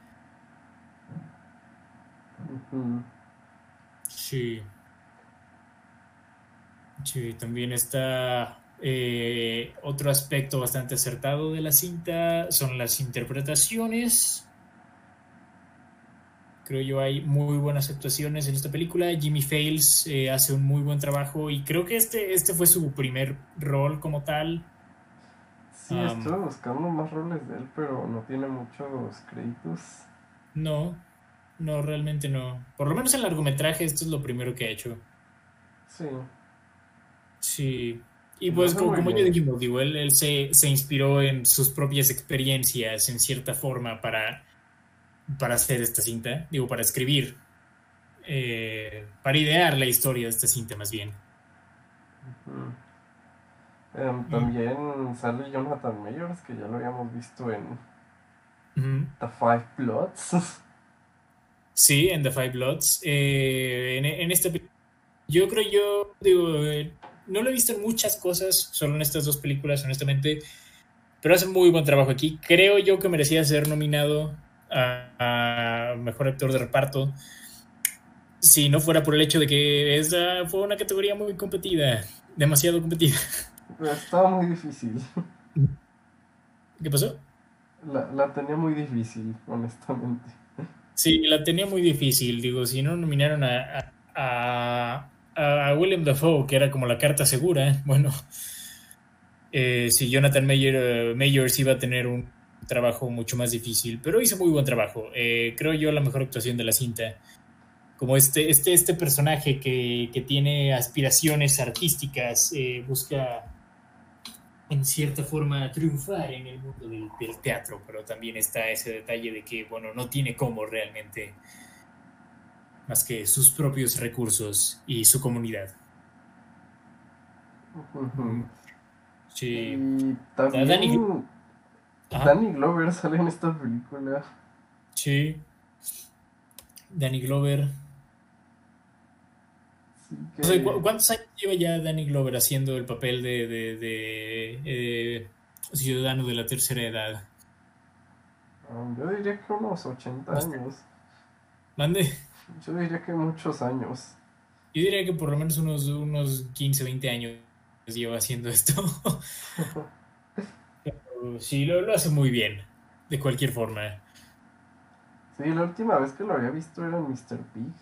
Sí. Sí, también está eh, otro aspecto bastante acertado de la cinta, son las interpretaciones. Creo yo hay muy buenas actuaciones en esta película. Jimmy Fails eh, hace un muy buen trabajo y creo que este, este fue su primer rol como tal. Sí, Am. estuve buscando más roles de él, pero no tiene muchos créditos. No, no, realmente no. Por lo menos en largometraje esto es lo primero que ha hecho. Sí. Sí. Y pues como, como ya dijimos, digo, él, él se, se inspiró en sus propias experiencias en cierta forma para, para hacer esta cinta, digo, para escribir, eh, para idear la historia de esta cinta más bien. Em, también sale Jonathan Mayers, que ya lo habíamos visto en. The Five Bloods. <laughs> Sí, en The Five Bloods. Eh, en, en esta yo creo yo, digo, eh, no lo he visto en muchas cosas, solo en estas dos películas, honestamente, pero hace muy buen trabajo aquí. Creo yo que merecía ser nominado a, a Mejor Actor de Reparto, si no fuera por el hecho de que esa fue una categoría muy competida, demasiado competida. Estaba muy difícil. ¿Qué pasó? La, la tenía muy difícil, honestamente. Sí, la tenía muy difícil. Digo, si no nominaron a, a, a- a William Dafoe, que era como la carta segura, bueno, eh, si Jonathan Mayer, Mayers iba a tener un trabajo mucho más difícil, pero hizo muy buen trabajo. Eh, creo yo la mejor actuación de la cinta. Como este, este, este personaje que, que tiene aspiraciones artísticas, eh, busca en cierta forma triunfar en el mundo del, del teatro, pero también está ese detalle de que, bueno, no tiene cómo realmente más que sus propios recursos y su comunidad. Sí. Y también Ajá. Danny Glover sale en esta película. Sí. Danny Glover. Sí que- No sé, ¿cu- ¿Cuántos años lleva ya Danny Glover haciendo el papel de, de- de, eh, ciudadano de la tercera edad? Um, yo diría que unos 80 años. Mande. Yo diría que muchos años. Yo diría que por lo menos unos, unos 15, 20 años lleva haciendo esto. <laughs> Pero sí, lo, lo hace muy bien, de cualquier forma. Sí, la última vez que lo había visto era en Mr. Pig.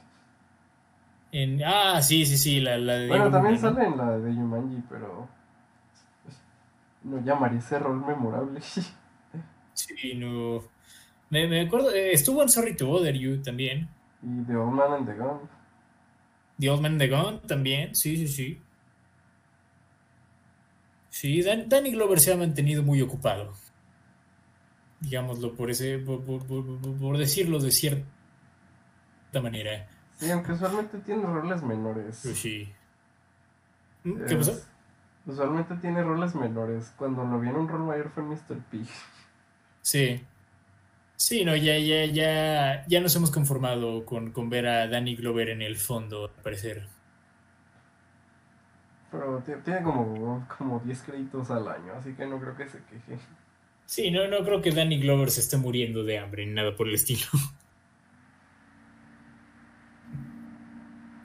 En, ah, sí, sí, sí, la, la de Bueno, Diego también Luna, ¿no? sale en la de Yumanji, pero no llamaría ese rol memorable. <laughs> Sí, no. Me, me acuerdo, eh, estuvo en Sorry to Bother You también. y The Old Man and the Gun. The Old Man and the Gun también, sí, sí, sí. Sí, Dan- Danny Glover se ha mantenido muy ocupado. Digámoslo por ese, por, por- por- por- decirlo de cierta manera. Sí, aunque usualmente tiene roles menores. Pero sí. ¿Mm? ¿Qué Es- pasó? Usualmente tiene roles menores. Cuando lo vi en un rol mayor fue Mr. Pig. Sí. Sí, no, ya, ya, ya, ya nos hemos conformado con, con ver a Danny Glover en el fondo, al parecer. Pero ti- tiene como, como 10 créditos al año, así que no creo que se queje. Sí, no, no creo que Danny Glover se esté muriendo de hambre ni nada por el estilo.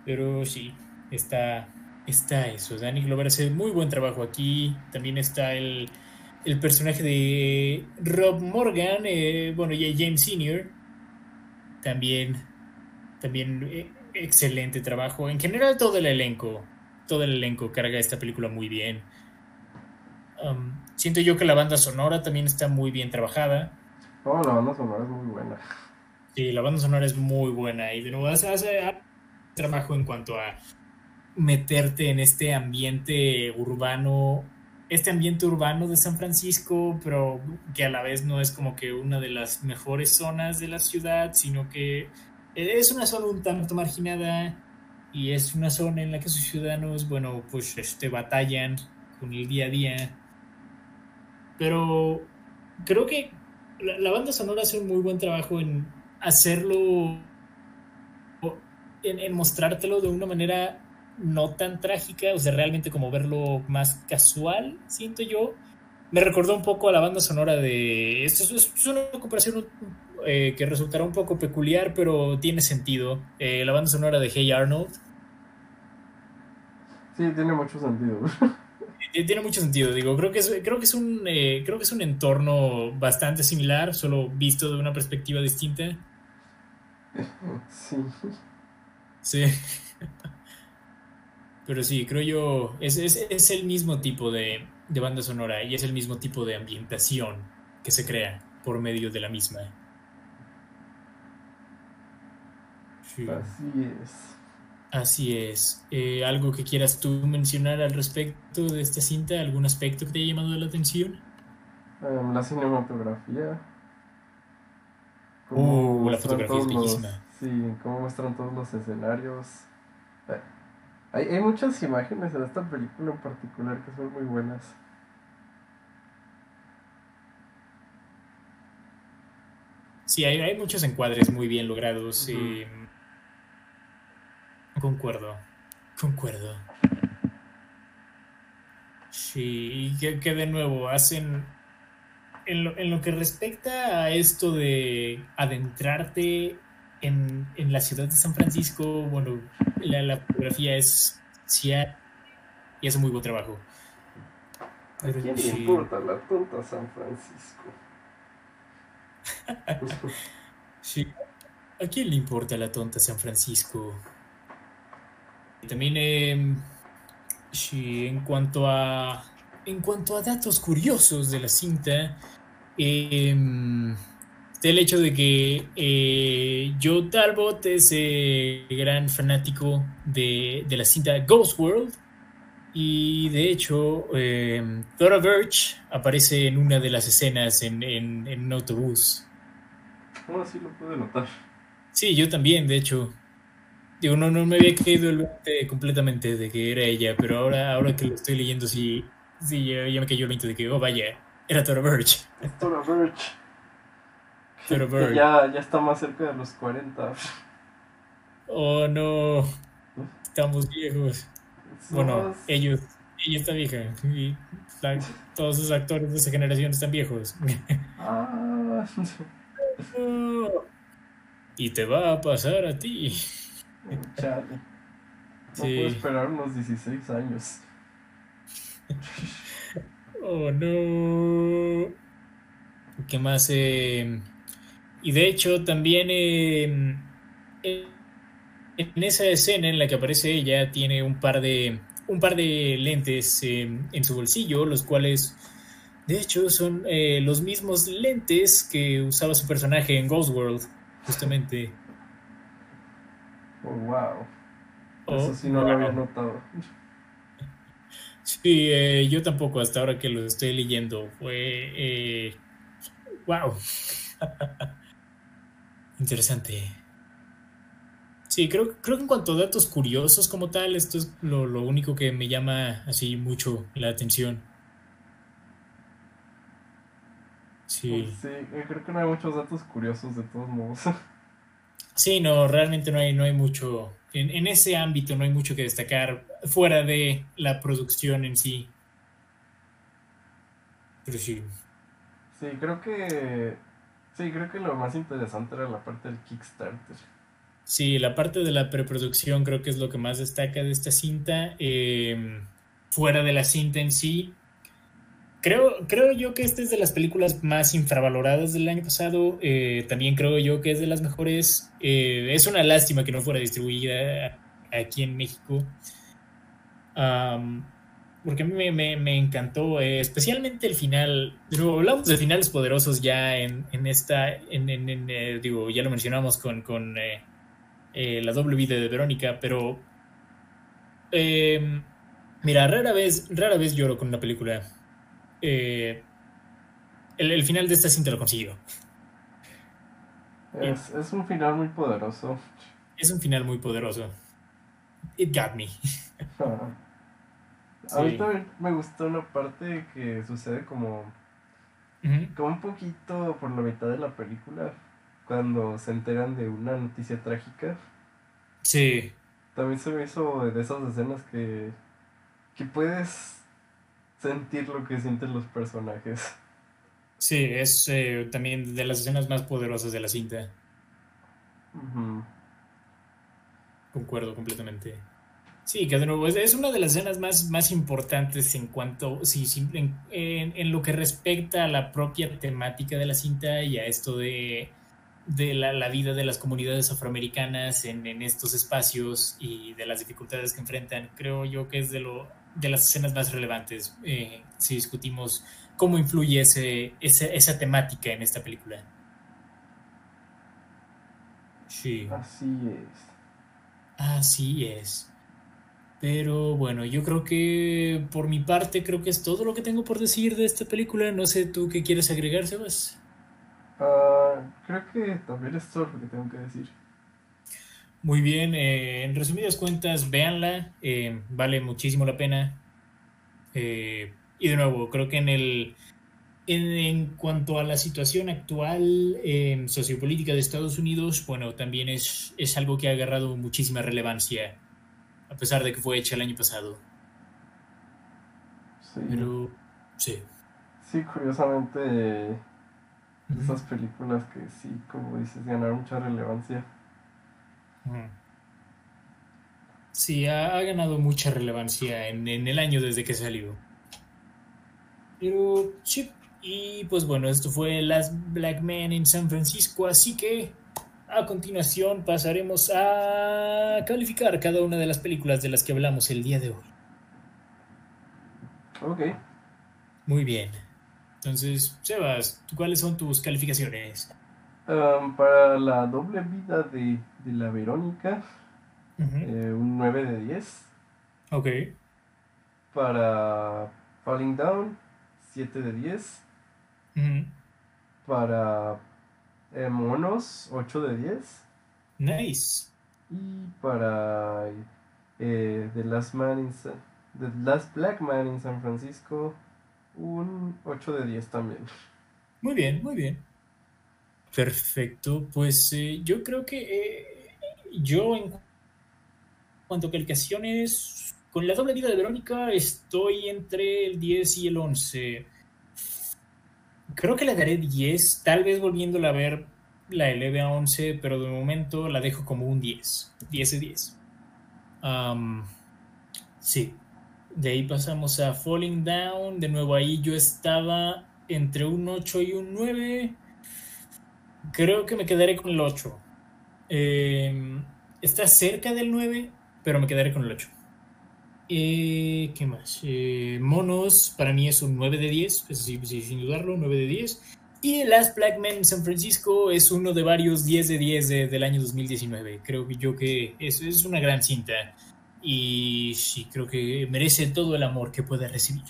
Pero sí, está, está eso. Danny Glover hace muy buen trabajo aquí. También está el, el personaje de Rob Morgan, eh, bueno, y James Senior, también, también eh, excelente trabajo. En general todo el elenco, todo el elenco carga esta película muy bien. Um, siento yo que la banda sonora también está muy bien trabajada. Oh, la banda sonora es muy buena. Sí, la banda sonora es muy buena y de nuevo hace, hace trabajo en cuanto a meterte en este ambiente urbano, este ambiente urbano de San Francisco, pero que a la vez no es como que una de las mejores zonas de la ciudad, sino que es una zona un tanto marginada y es una zona en la que sus ciudadanos, bueno, pues este, batallan con el día a día. Pero creo que la, banda sonora hace un muy buen trabajo en hacerlo, en, en mostrártelo de una manera no tan trágica, o sea, realmente como verlo más casual, siento yo. Me recordó un poco a la banda sonora de... Esto es, es una comparación eh, que resultará un poco peculiar, pero tiene sentido. Eh, la banda sonora de Hey Arnold. Sí, tiene mucho sentido. Eh, Tiene mucho sentido, digo, creo que es, creo que es un eh, creo que es un entorno bastante similar, solo visto de una perspectiva distinta. Sí. Sí. Pero sí, creo yo, es, es, es el mismo tipo de, de banda sonora y es el mismo tipo de ambientación que se crea por medio de la misma. Sí. Así es. Así es. Eh, ¿Algo que quieras tú mencionar al respecto de esta cinta? ¿Algún aspecto que te haya llamado la atención? Em, la cinematografía. Uh, la fotografía es todos los- bellísima. Sí, cómo muestran todos los escenarios. Eh, Hay, hay muchas imágenes en esta película en particular que son muy buenas. Sí, hay, hay muchos encuadres muy bien logrados. Ujú. eh, concuerdo, concuerdo. Sí, y que, que de nuevo hacen, en lo, en lo que respecta a esto de adentrarte en, en la ciudad de San Francisco, bueno, la, la fotografía es sí, y hace muy buen trabajo. ¿A quién le importa la tonta San Francisco? <laughs> Sí. ¿A quién le importa la tonta San Francisco? También eh, sí, en cuanto a en cuanto a datos curiosos de la cinta, eh, está el hecho de que eh, Joe Talbot es eh, gran fanático de, de la cinta Ghost World. Y de hecho, eh, Dora Birch aparece en una de las escenas en, en- en un autobús. No, sí lo pude notar. Sí, yo también, de hecho. Digo, no, no me había caído el 20 completamente de que era ella, pero ahora, ahora que lo estoy leyendo, sí, sí ya, ya me cayó el 20 de que, oh, vaya, era Tara Birch. Es Tora Birch. Que Birch. ya, ya está más cerca de los 40. Oh, no, estamos viejos. Bueno, ellos, ella está vieja. Y la- todos los actores de esa generación están viejos. <laughs> Ah. Y te va a pasar a ti. Chale. No Sí. puedo esperar unos 16 años. Oh, no. ¿Qué más? Eh, y de hecho, también eh, en esa escena en la que aparece ella, tiene un par de, un par de lentes eh, en su bolsillo, los cuales, de hecho, son los mismos lentes que usaba su personaje en Ghost World, justamente. Oh, wow. Oh, Eso sí no lo había notado. Sí, eh, yo tampoco, hasta ahora que lo estoy leyendo. Fue. Eh, wow. <laughs> Interesante. Sí, creo, creo que en cuanto a datos curiosos como tal, esto es lo, lo único que me llama así mucho la atención. Sí. Sí, eh, creo que no hay muchos datos curiosos de todos modos. <laughs> Sí, no, realmente no hay, no hay mucho. En, en ese ámbito no hay mucho que destacar fuera de la producción en sí. Pero sí. Sí, creo que. Sí, creo que lo más interesante era la parte del Kickstarter. Sí, la parte de la preproducción creo que es lo que más destaca de esta cinta. Eh, fuera de la cinta en sí, creo, creo yo que esta es de las películas más infravaloradas del año pasado. Eh, también creo yo que es de las mejores. Eh, es una lástima que no fuera distribuida aquí en México. Porque a mí me, encantó, eh, especialmente el final. De hablamos de finales poderosos ya en, en esta. En, en- digo, ya lo mencionamos con, con la doble vida de Verónica, pero. eh, mira, rara vez, rara vez lloro con una película. Eh, el, el final de esta cinta lo consiguió. Es, es un final muy poderoso. Es un final muy poderoso. It got me. A <laughs> mí Sí. también me gustó una parte que sucede como, como un poquito por la mitad de la película, cuando se enteran de una noticia trágica. Sí, También se me hizo de esas escenas que, que puedes sentir lo que sienten los personajes. sí, es eh, también de las escenas más poderosas de la cinta. Concuerdo completamente. Sí, que de nuevo es, una de las escenas más, más importantes en cuanto, sí, sí, en, en- en lo que respecta a la propia temática de la cinta y a esto de, de la, la vida de las comunidades afroamericanas en, en estos espacios y de las dificultades que enfrentan. Creo yo que es de, lo, de las escenas más relevantes eh, si discutimos cómo influye ese, ese- esa temática en esta película. Sí. Así es. Así es. Pero bueno, yo creo que por mi parte creo que es todo lo que tengo por decir de esta película. No sé tú qué quieres agregar, Sebas. Ah, creo que también es todo lo que tengo que decir. Muy bien, eh, en resumidas cuentas, véanla, eh, vale muchísimo la pena. Eh, y de nuevo, creo que en el en, en cuanto a la situación actual eh, sociopolítica de Estados Unidos, bueno, también es, es algo que ha agarrado muchísima relevancia, a pesar de que fue hecha el año pasado. Sí, Pero sí. sí curiosamente, esas películas que sí, como dices, ganaron mucha relevancia. Sí, ha, ha ganado mucha relevancia en, en el año desde que salió. Pero sí, y pues bueno, esto fue Last Black Man en San Francisco, así que a continuación pasaremos a calificar cada una de las películas de las que hablamos el día de hoy. Ok, Muy bien. Entonces, Sebas, ¿cuáles son tus calificaciones? Um, para la doble vida de, de la Verónica, Ujú. eh, un 9 de 10. Ok. Para Falling Down, 7 de 10. Ujú. Para eh, Monos, 8 de 10. Nice. Y para eh, The, Last Man in Sa- The Last Black Man in San Francisco, un 8 de 10 también. Muy bien, muy bien. Perfecto, pues eh, yo creo que eh, yo en cu- cuanto a calificaciones, con la doble vida de Verónica estoy entre el 10 y el 11. Creo que le daré 10, tal vez volviéndola a ver la eleve a 11, pero de momento la dejo como un 10, 10 de 10. Am, sí, de ahí pasamos a Falling Down, de nuevo ahí yo estaba entre un 8 y un 9. Creo que me quedaré con el 8. Eh, está cerca del 9, pero me quedaré con el 8. Eh, ¿Qué más? Eh, Monos, para mí es un 9 de 10, eso sí, sin dudarlo, 9 de 10. Y Last Black Man San Francisco es uno de varios 10 de 10 de- del año 2019. Creo que yo que es, es una gran cinta y sí, creo que merece todo el amor que puede recibir.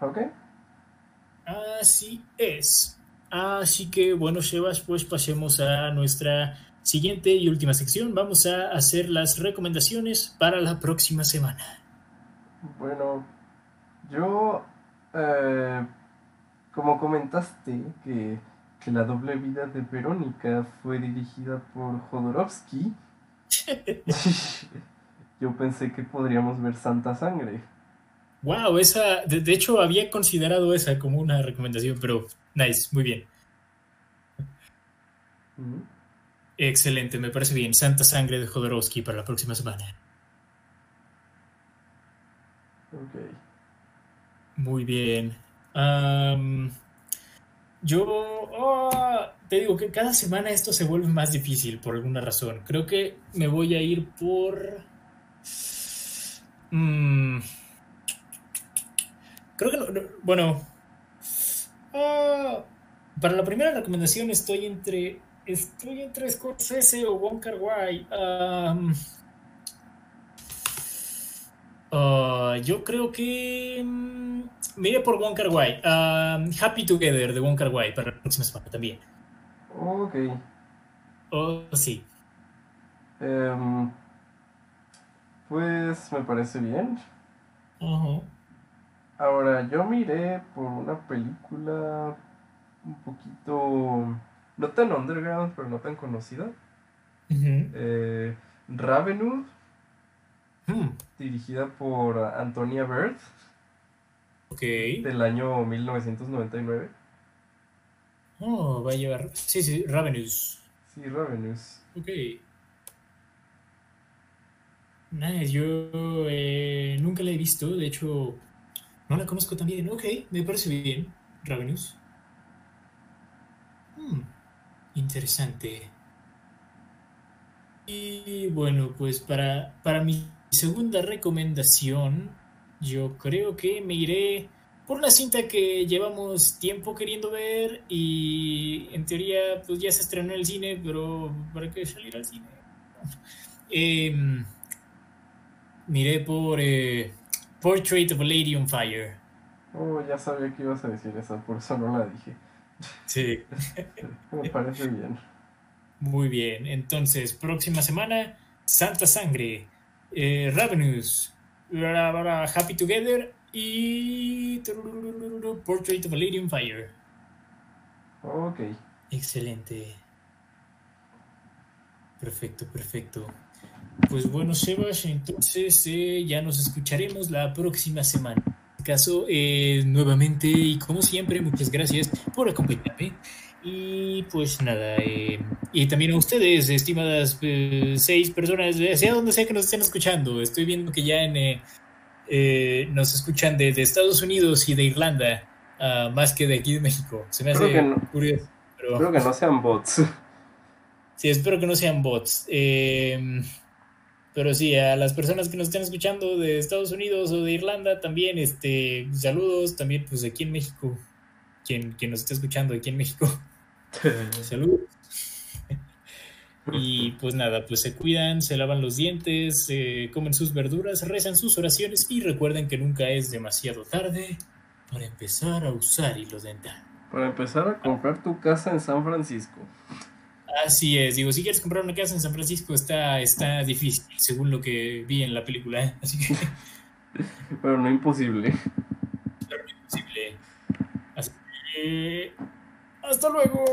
¿Ok? Así es. Así que bueno, Sebas, pues pasemos a nuestra siguiente y última sección. Vamos a hacer las recomendaciones para la próxima semana. Bueno, yo, eh, como comentaste que, que la doble vida de Verónica fue dirigida por Jodorowsky, <laughs> <laughs> yo pensé que podríamos ver Santa Sangre. Wow, esa, de, de hecho había considerado esa como una recomendación, pero nice, muy bien. Excelente, me parece bien. Santa Sangre de Jodorowsky para la próxima semana. Ok. Muy bien. Yo ah, te digo que cada semana esto se vuelve más difícil por alguna razón. Creo que me voy a ir por... Mm, creo que... no- bueno. ah, para la primera recomendación estoy entre... Estoy entre Scorsese o Wong Kar Wai. Ah, yo creo que... mm, me iré por Wong Kar Wai. Happy Together de Wong Kar Wai para la próxima semana también. Ok. Oh, sí. Em, pues me parece bien. Ajá. Ahora, yo miré por una película un poquito, no tan underground, pero no tan conocida. Ujú. Eh, Ravenous, Hmm, dirigida por Antonia Bird, ok. del año 1999. Oh, va a llevar. Sí, sí, Ravenous. Sí, Ravenous. Ok. Nice, yo eh, nunca la he visto, de hecho, no la conozco tan bien. Ok, me parece bien, Ravenous. Hmm, interesante. Y bueno, pues para, para mi segunda recomendación, yo creo que me iré por una cinta que llevamos tiempo queriendo ver y en teoría pues ya se estrenó en el cine, pero ¿para qué salir al cine? <laughs> Em, miré por eh, Portrait of a Lady on Fire. Oh, ya sabía que ibas a decir esa, por eso no la dije. Sí. <laughs> Me parece bien. Muy bien, entonces, próxima semana, Santa Sangre, eh, Ravenous, Happy Together y Portrait of a Lady on Fire. Ok. Excelente. Perfecto, perfecto. Pues bueno, Sebas, entonces eh, ya nos escucharemos la próxima semana. En este caso, eh, nuevamente y como siempre, muchas gracias por acompañarme. Y pues nada, eh, y también a ustedes, estimadas eh, seis personas, eh, sea donde sea que nos estén escuchando. Estoy viendo que ya en, eh, eh, nos escuchan de, de Estados Unidos y de Irlanda, ah, más que de aquí de México. Se me hace Creo que no. curioso. Pero... Espero que no sean bots. Sí, espero que no sean bots. Eh, pero sí, a las personas que nos estén escuchando de Estados Unidos o de Irlanda también, este, saludos. También, pues aquí en México, quien, quien nos está escuchando aquí en México, <laughs> saludos. <laughs> Y pues nada, pues se cuidan, se lavan los dientes, eh, comen sus verduras, rezan sus oraciones y recuerden que nunca es demasiado tarde para empezar a usar hilo dental. Para empezar a comprar tu casa en San Francisco. Así es, digo, si quieres comprar una casa en San Francisco está, está difícil, según lo que vi en la película, ¿eh? así que <laughs> Pero no imposible. posible. Así que, hasta luego.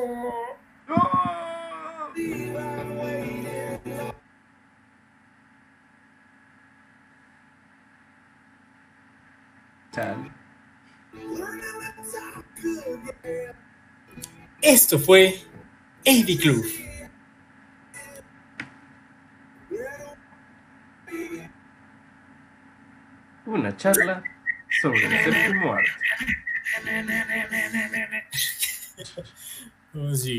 Chale. Esto fue AV Club. Una charla sobre el séptimo arte. <laughs> Oh, sí.